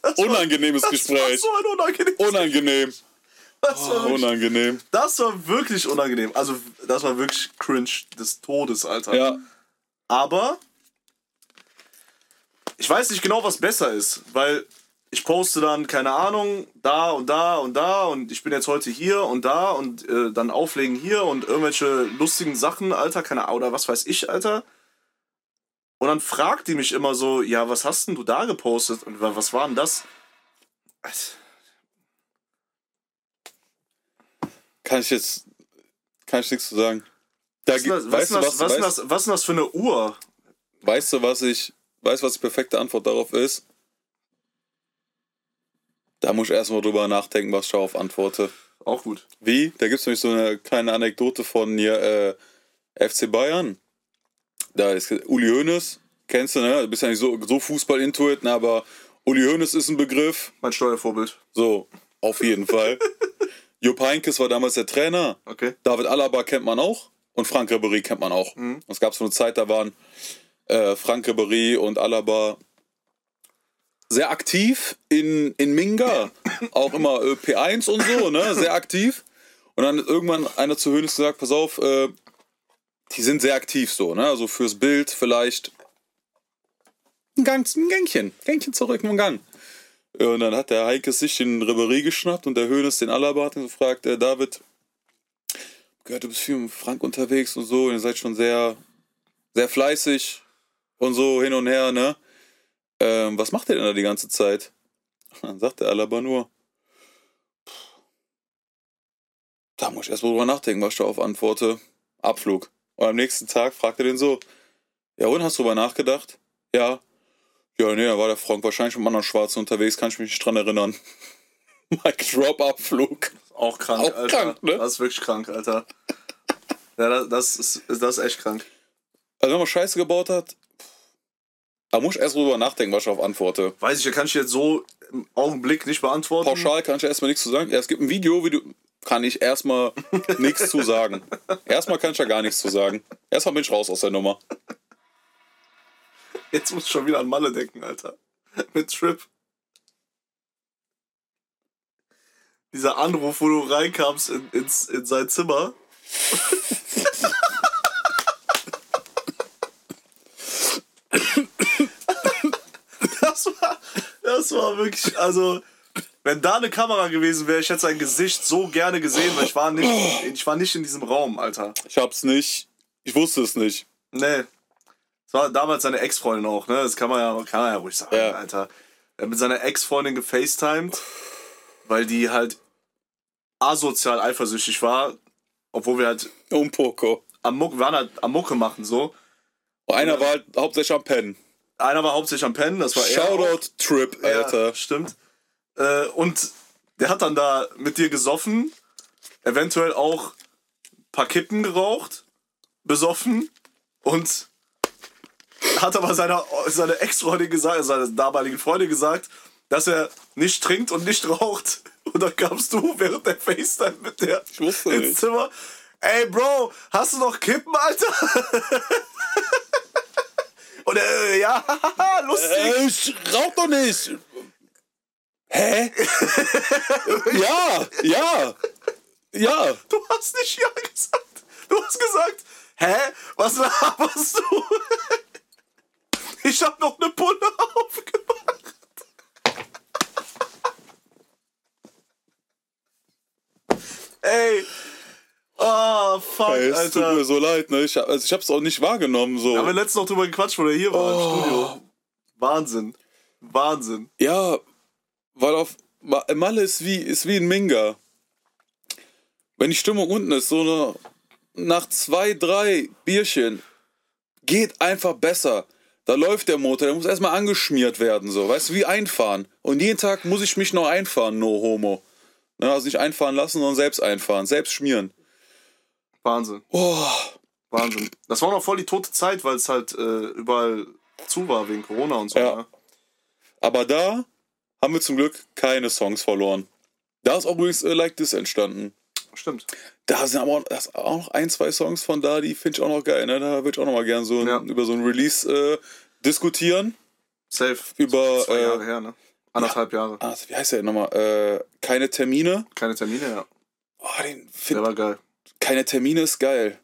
[SPEAKER 3] Das war-
[SPEAKER 4] Unangenehmes
[SPEAKER 3] das
[SPEAKER 4] Gespräch.
[SPEAKER 3] War so ein unangenehmes
[SPEAKER 4] Unangenehm.
[SPEAKER 3] das, war wirklich,
[SPEAKER 4] unangenehm.
[SPEAKER 3] das war wirklich unangenehm. Also, das war wirklich cringe des Todes, Alter.
[SPEAKER 4] Ja.
[SPEAKER 3] Aber ich weiß nicht genau, was besser ist, weil ich poste dann, keine Ahnung, da und da und da und ich bin jetzt heute hier und da und äh, dann auflegen hier und irgendwelche lustigen Sachen, Alter, keine Ahnung, oder was weiß ich, Alter. Und dann fragt die mich immer so, ja, was hast denn du da gepostet und wa- was war denn das?
[SPEAKER 4] Kann ich jetzt. Kann ich nichts zu sagen. Da,
[SPEAKER 3] Was ist denn das, was,
[SPEAKER 4] weißt, du, was,
[SPEAKER 3] das, was, ist denn
[SPEAKER 4] weißt,
[SPEAKER 3] das, was ist denn das für eine Uhr?
[SPEAKER 4] weißt du, was ich weißt du, was die perfekte Antwort darauf ist? Da muss ich erstmal drüber nachdenken, was ich darauf antworte.
[SPEAKER 3] Auch gut.
[SPEAKER 4] Wie? Da gibt es nämlich so eine kleine Anekdote von hier, äh, FC Bayern. Da ist Uli Hoeneß, kennst du, ne? Du bist ja nicht so, so Fußball-Intuit, ne? aber Uli Hoeneß ist ein Begriff.
[SPEAKER 3] Mein Steuervorbild.
[SPEAKER 4] So, auf jeden Fall. Jupp Heynckes war damals der Trainer.
[SPEAKER 3] Okay.
[SPEAKER 4] David Alaba kennt man auch. Und Frank Ribéry kennt man auch.
[SPEAKER 3] Mhm.
[SPEAKER 4] Es gab so eine Zeit, da waren äh, Frank Ribéry und Alaba sehr aktiv in, in Minga. auch immer äh, P1 und so, ne? Sehr aktiv. Und dann hat irgendwann einer zu Hönes gesagt, pass auf, äh, die sind sehr aktiv so, ne? Also fürs Bild vielleicht ein, Gang, ein Gängchen. Gängchen zurück, nur ein Gang. Und dann hat der Heikes sich den Ribéry geschnappt und der Hönes den Alaba hat und gefragt, äh, David, gehört, du bist viel mit Frank unterwegs und so, und ihr seid schon sehr, sehr fleißig und so hin und her, ne? Ähm, was macht ihr denn da die ganze Zeit? Dann sagt der Alaba nur, "Pff, da muss ich erst mal drüber nachdenken, was ich darauf antworte. Abflug. Und am nächsten Tag fragt er den so, ja und, hast du drüber nachgedacht? Ja. Ja, nee, da war der Frank wahrscheinlich mit einem anderen Schwarzen unterwegs, kann ich mich nicht dran erinnern. Mike Drop Abflug.
[SPEAKER 3] Auch krank,
[SPEAKER 4] Auch
[SPEAKER 3] Alter.
[SPEAKER 4] krank, ne?
[SPEAKER 3] Das ist wirklich krank, Alter. Ja, das, das, ist, das ist echt krank.
[SPEAKER 4] Also wenn man Scheiße gebaut hat, da muss ich erst drüber nachdenken, was ich darauf antworte.
[SPEAKER 3] Weiß ich, da kann ich jetzt so im Augenblick nicht beantworten.
[SPEAKER 4] Pauschal kann ich erstmal nichts zu sagen. Ja, es gibt ein Video, wie du. Kann ich erstmal nichts zu sagen. Erstmal kann ich da gar nichts zu sagen. Erstmal bin ich raus aus der Nummer.
[SPEAKER 3] Jetzt muss ich schon wieder an Malle denken, Alter. Mit Trip. Dieser Anruf, wo du reinkamst in, ins, in sein Zimmer. das, war, das war wirklich, also, wenn da eine Kamera gewesen wäre, ich hätte sein Gesicht so gerne gesehen, weil ich war nicht, ich war nicht in diesem Raum, Alter.
[SPEAKER 4] Ich hab's nicht. Ich wusste es nicht.
[SPEAKER 3] Nee. Das war damals seine Ex-Freundin auch, ne? Das kann man ja, kann man ja ruhig sagen,
[SPEAKER 4] Ja.
[SPEAKER 3] Alter. Er hat mit seiner Ex-Freundin gefacetimed, weil die halt asozial eifersüchtig war, obwohl wir halt
[SPEAKER 4] Um Poco.
[SPEAKER 3] am Muck, wir waren halt am Mucke machen so.
[SPEAKER 4] Und einer war halt hauptsächlich am Pennen.
[SPEAKER 3] Einer war hauptsächlich am Pennen, das war er.
[SPEAKER 4] Shoutout Trip,
[SPEAKER 3] Ja,
[SPEAKER 4] Alter.
[SPEAKER 3] stimmt. Äh, und der hat dann da mit dir gesoffen, eventuell auch ein paar Kippen geraucht, besoffen und hat aber seiner, seiner Ex-Freundin gesagt, seiner damaligen Freundin gesagt, dass er nicht trinkt und nicht raucht. Und dann kamst du während der FaceTime mit der ins
[SPEAKER 4] nicht.
[SPEAKER 3] Zimmer. Ey, Bro, hast du noch Kippen, Alter? und er, äh, ja, lustig.
[SPEAKER 4] Äh, ich rauch doch nicht. Hä? ja, ja, ja.
[SPEAKER 3] Du hast nicht Ja gesagt. Du hast gesagt, hä? Was laberst du? Ich hab noch eine Pulle aufgemacht. Ey. Ah, fuck,
[SPEAKER 4] Ey, es tut mir
[SPEAKER 3] Alter.
[SPEAKER 4] so leid, ne? Ich, hab- also ich hab's auch nicht wahrgenommen, so.
[SPEAKER 3] Wir haben letztens noch drüber gequatscht, wo der hier war
[SPEAKER 4] Oh.
[SPEAKER 3] im Studio. Wahnsinn. Wahnsinn.
[SPEAKER 4] Ja, weil auf Ma- Malle ist wie, ist wie ein Minga. Wenn die Stimmung unten ist, so eine, nach zwei, drei Bierchen, geht einfach besser. Da läuft der Motor, der muss erstmal angeschmiert werden, so, weißt du, wie einfahren. Und jeden Tag muss ich mich noch einfahren, no homo. Ne, also nicht einfahren lassen, sondern selbst einfahren, selbst schmieren.
[SPEAKER 3] Wahnsinn.
[SPEAKER 4] Oh,
[SPEAKER 3] Wahnsinn. Das war noch voll die tote Zeit, weil es halt äh, überall zu war wegen Corona und so.
[SPEAKER 4] Ja.
[SPEAKER 3] Ne?
[SPEAKER 4] aber da haben wir zum Glück keine Songs verloren. Da ist auch übrigens äh, Like This entstanden.
[SPEAKER 3] Stimmt.
[SPEAKER 4] Da sind aber auch, da ist auch noch ein, zwei Songs von da, die finde ich auch noch geil. Ne? Da würde ich auch noch mal gern so ein,
[SPEAKER 3] Ja.
[SPEAKER 4] über so ein Release äh, diskutieren.
[SPEAKER 3] Safe.
[SPEAKER 4] Über,
[SPEAKER 3] Zwei
[SPEAKER 4] äh,
[SPEAKER 3] Jahre her, ne? Anderthalb Jahre.
[SPEAKER 4] Ah, wie heißt der nochmal? Äh, keine Termine.
[SPEAKER 3] Keine Termine, ja.
[SPEAKER 4] Oh, den
[SPEAKER 3] Der
[SPEAKER 4] find,
[SPEAKER 3] war geil.
[SPEAKER 4] keine Termine ist geil.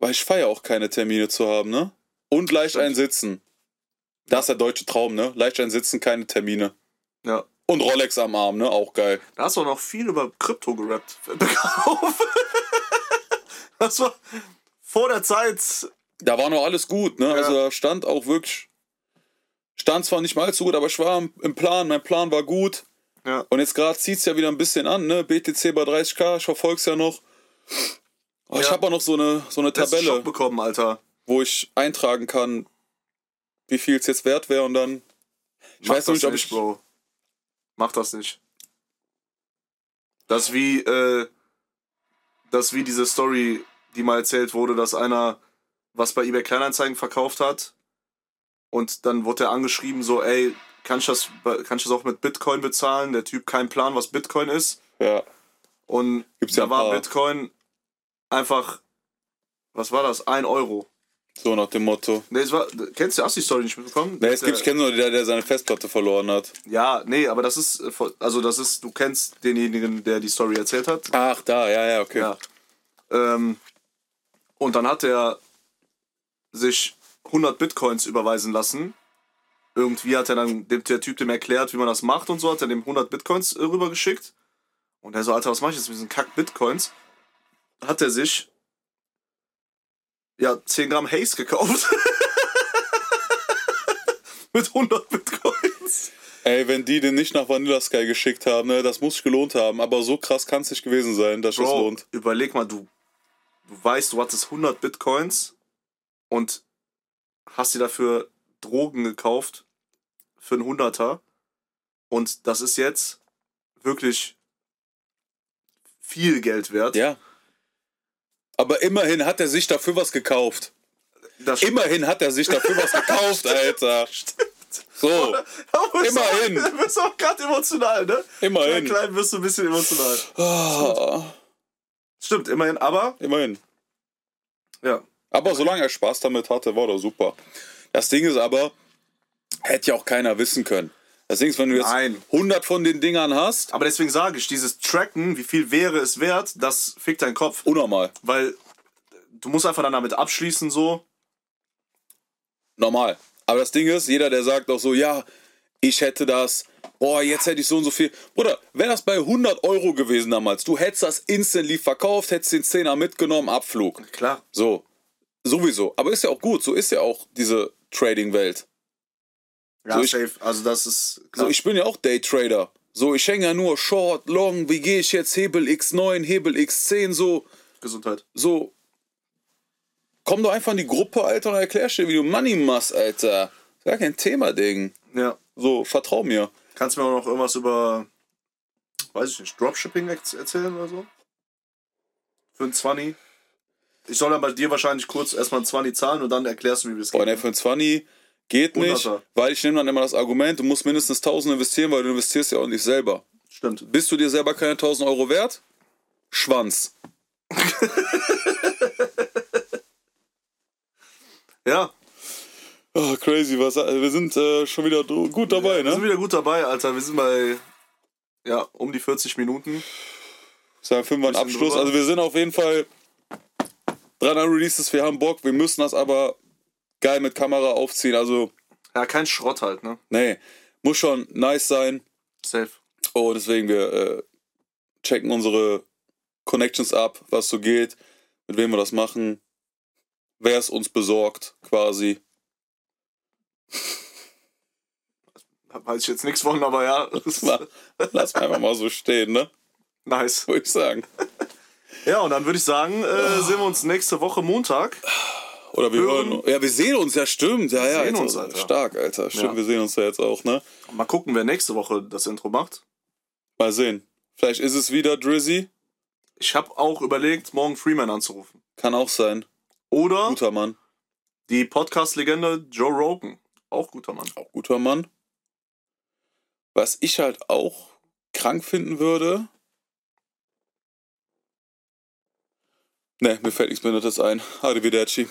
[SPEAKER 4] Weil ich feiere auch keine Termine zu haben, ne? Und leicht
[SPEAKER 3] Stimmt.
[SPEAKER 4] ein Sitzen. Das ist der deutsche Traum, ne? Leicht ein Sitzen, keine Termine.
[SPEAKER 3] Ja.
[SPEAKER 4] Und Rolex am Arm, ne? Auch geil.
[SPEAKER 3] Da hast du noch viel über Krypto gerappt. Das war vor der Zeit.
[SPEAKER 4] Da war noch alles gut, ne?
[SPEAKER 3] Ja.
[SPEAKER 4] Also da stand auch wirklich. Stand zwar nicht mal allzu gut, aber ich war im Plan. Mein Plan war gut.
[SPEAKER 3] Ja.
[SPEAKER 4] Und jetzt gerade zieht es ja wieder ein bisschen an, ne? BTC bei 30k, ich verfolg's ja noch. Oh, Ich
[SPEAKER 3] Ja.
[SPEAKER 4] habe auch noch so eine, so eine
[SPEAKER 3] einen
[SPEAKER 4] Tabelle,
[SPEAKER 3] bekommen, Alter.
[SPEAKER 4] wo ich eintragen kann, wie viel es jetzt wert wäre und dann. Ich
[SPEAKER 3] Mach
[SPEAKER 4] weiß noch
[SPEAKER 3] das
[SPEAKER 4] nicht, ob ich.
[SPEAKER 3] Bro. Mach das nicht. Das wie, äh, das wie diese Story, die mal erzählt wurde, dass einer was bei eBay Kleinanzeigen verkauft hat und dann wurde er angeschrieben so, ey, kann ich das, kann ich das auch mit Bitcoin bezahlen? Der Typ kein Plan, was Bitcoin ist.
[SPEAKER 4] Ja.
[SPEAKER 3] Und
[SPEAKER 4] Gibt's ja
[SPEAKER 3] da war. Bitcoin einfach, was war das? Ein Euro.
[SPEAKER 4] So nach dem Motto.
[SPEAKER 3] Nee, es war, kennst du, hast die Story nicht mitbekommen?
[SPEAKER 4] Nee, es gibt, ich kenne nur der, der seine Festplatte verloren hat.
[SPEAKER 3] Ja, nee, aber das ist, also das ist, du kennst denjenigen, der die Story erzählt hat.
[SPEAKER 4] Ach, da, ja, ja, okay.
[SPEAKER 3] Ja. Ähm, und dann hat er sich 100 Bitcoins überweisen lassen. Irgendwie hat er dann dem, der Typ dem erklärt, wie man das macht und so, hat er dem 100 Bitcoins äh, rübergeschickt. Und er so, Alter, was mach ich jetzt mit diesen kack Bitcoins? Hat er sich ja 10 Gramm Haze gekauft. mit 100 Bitcoins.
[SPEAKER 4] Ey, wenn die den nicht nach Vanilla Sky geschickt haben, ne, das muss sich gelohnt haben. Aber so krass kann es nicht gewesen sein, dass
[SPEAKER 3] Bro,
[SPEAKER 4] lohnt.
[SPEAKER 3] überleg mal, du, du weißt, du hattest 100 Bitcoins und hast dir dafür Drogen gekauft für einen Hunderter und das ist jetzt wirklich viel Geld wert.
[SPEAKER 4] Ja. Aber immerhin hat er sich dafür was gekauft.
[SPEAKER 3] das
[SPEAKER 4] Immerhin hat er sich dafür was gekauft, Alter. So, Immerhin.
[SPEAKER 3] Du bist auch gerade emotional, ne?
[SPEAKER 4] Immerhin.
[SPEAKER 3] Klein, klein wirst du ein bisschen emotional.
[SPEAKER 4] ah,
[SPEAKER 3] Stimmt, immerhin, aber
[SPEAKER 4] immerhin.
[SPEAKER 3] ja,
[SPEAKER 4] Aber solange er Spaß damit hatte, war doch super. Das Ding ist aber, hätte ja auch keiner wissen können. Das Ding ist, wenn du jetzt
[SPEAKER 3] Nein.
[SPEAKER 4] 100 von den Dingern hast,
[SPEAKER 3] aber deswegen sage ich, dieses Tracken, wie viel wäre es wert, das fickt deinen Kopf.
[SPEAKER 4] unnormal.
[SPEAKER 3] Weil du musst einfach dann damit abschließen, so.
[SPEAKER 4] Normal. Aber das Ding ist, jeder, der sagt auch so, ja, ich hätte das, boah, jetzt hätte ich so und so viel. Bruder, wäre das bei 100 Euro gewesen damals, du hättest das instantly verkauft, hättest den 10er mitgenommen, Abflug.
[SPEAKER 3] Klar.
[SPEAKER 4] So, sowieso. Aber ist ja auch gut, so ist ja auch diese Trading-Welt.
[SPEAKER 3] Ja,
[SPEAKER 4] So, ich-
[SPEAKER 3] safe. Also das ist klar.
[SPEAKER 4] So, ich bin ja auch Daytrader. So, ich hänge ja nur Short, Long, wie gehe ich jetzt Hebel X9, Hebel X10, so,
[SPEAKER 3] Gesundheit.
[SPEAKER 4] so. Komm doch einfach in die Gruppe, Alter, und erklärst dir, wie du Money machst, Alter. Ist Gar kein Thema, Ding.
[SPEAKER 3] Ja.
[SPEAKER 4] So, vertrau mir.
[SPEAKER 3] Kannst du mir auch noch irgendwas über, weiß ich nicht, Dropshipping erzählen oder so? Für ein 20? Ich soll dann bei dir wahrscheinlich kurz erstmal ein 20 zahlen und dann erklärst du mir, wie das
[SPEAKER 4] Boah,
[SPEAKER 3] geht.
[SPEAKER 4] ne, für ein 20 geht nicht,
[SPEAKER 3] Hunderter.
[SPEAKER 4] weil ich nehme dann immer das Argument, du musst mindestens 1000 investieren, weil du investierst ja auch nicht selber.
[SPEAKER 3] Stimmt.
[SPEAKER 4] Bist du dir selber keine 1000 Euro wert? Schwanz.
[SPEAKER 3] Ja,
[SPEAKER 4] Oh, crazy, was, wir sind äh, schon wieder gut dabei,
[SPEAKER 3] wir sind
[SPEAKER 4] ne?
[SPEAKER 3] wieder gut dabei, Alter. Wir sind bei, ja, um die 40 Minuten.
[SPEAKER 4] Sagen fünf ein
[SPEAKER 3] Bisschen
[SPEAKER 4] Abschluss.
[SPEAKER 3] drüber.
[SPEAKER 4] Also wir sind auf jeden Fall dran an Releases, wir haben Bock, wir müssen das aber geil mit Kamera aufziehen. Also,
[SPEAKER 3] Ja, kein Schrott halt, ne?
[SPEAKER 4] nee, muss schon nice sein.
[SPEAKER 3] Safe.
[SPEAKER 4] Oh, deswegen, wir äh, checken unsere Connections ab, was so geht, mit wem wir das machen, wer es uns besorgt, quasi.
[SPEAKER 3] Weiß ich jetzt nichts von, aber ja.
[SPEAKER 4] Mal- Lass mal einfach mal so stehen, ne?
[SPEAKER 3] nice.
[SPEAKER 4] Würde ich sagen.
[SPEAKER 3] Ja, und dann würde ich sagen, äh, sehen wir uns nächste Woche Montag.
[SPEAKER 4] Oder wir
[SPEAKER 3] Hören.
[SPEAKER 4] hören. Ja, wir sehen uns, ja, stimmt. Ja, ja,
[SPEAKER 3] sehen uns, Alter.
[SPEAKER 4] Stark, Alter. Stimmt,
[SPEAKER 3] Ja.
[SPEAKER 4] wir sehen uns ja jetzt auch, ne?
[SPEAKER 3] Mal gucken, wer nächste Woche das Intro macht.
[SPEAKER 4] Mal sehen. Vielleicht ist es wieder Drizzy.
[SPEAKER 3] Ich habe auch überlegt, morgen Freeman anzurufen.
[SPEAKER 4] Kann auch sein.
[SPEAKER 3] Oder
[SPEAKER 4] Guter Mann.
[SPEAKER 3] die Podcast-Legende Joe Rogan. Auch guter Mann.
[SPEAKER 4] Auch guter Mann. Was ich halt auch krank finden würde. Ne, mir fällt nichts Behindertes ein. Arrivederci.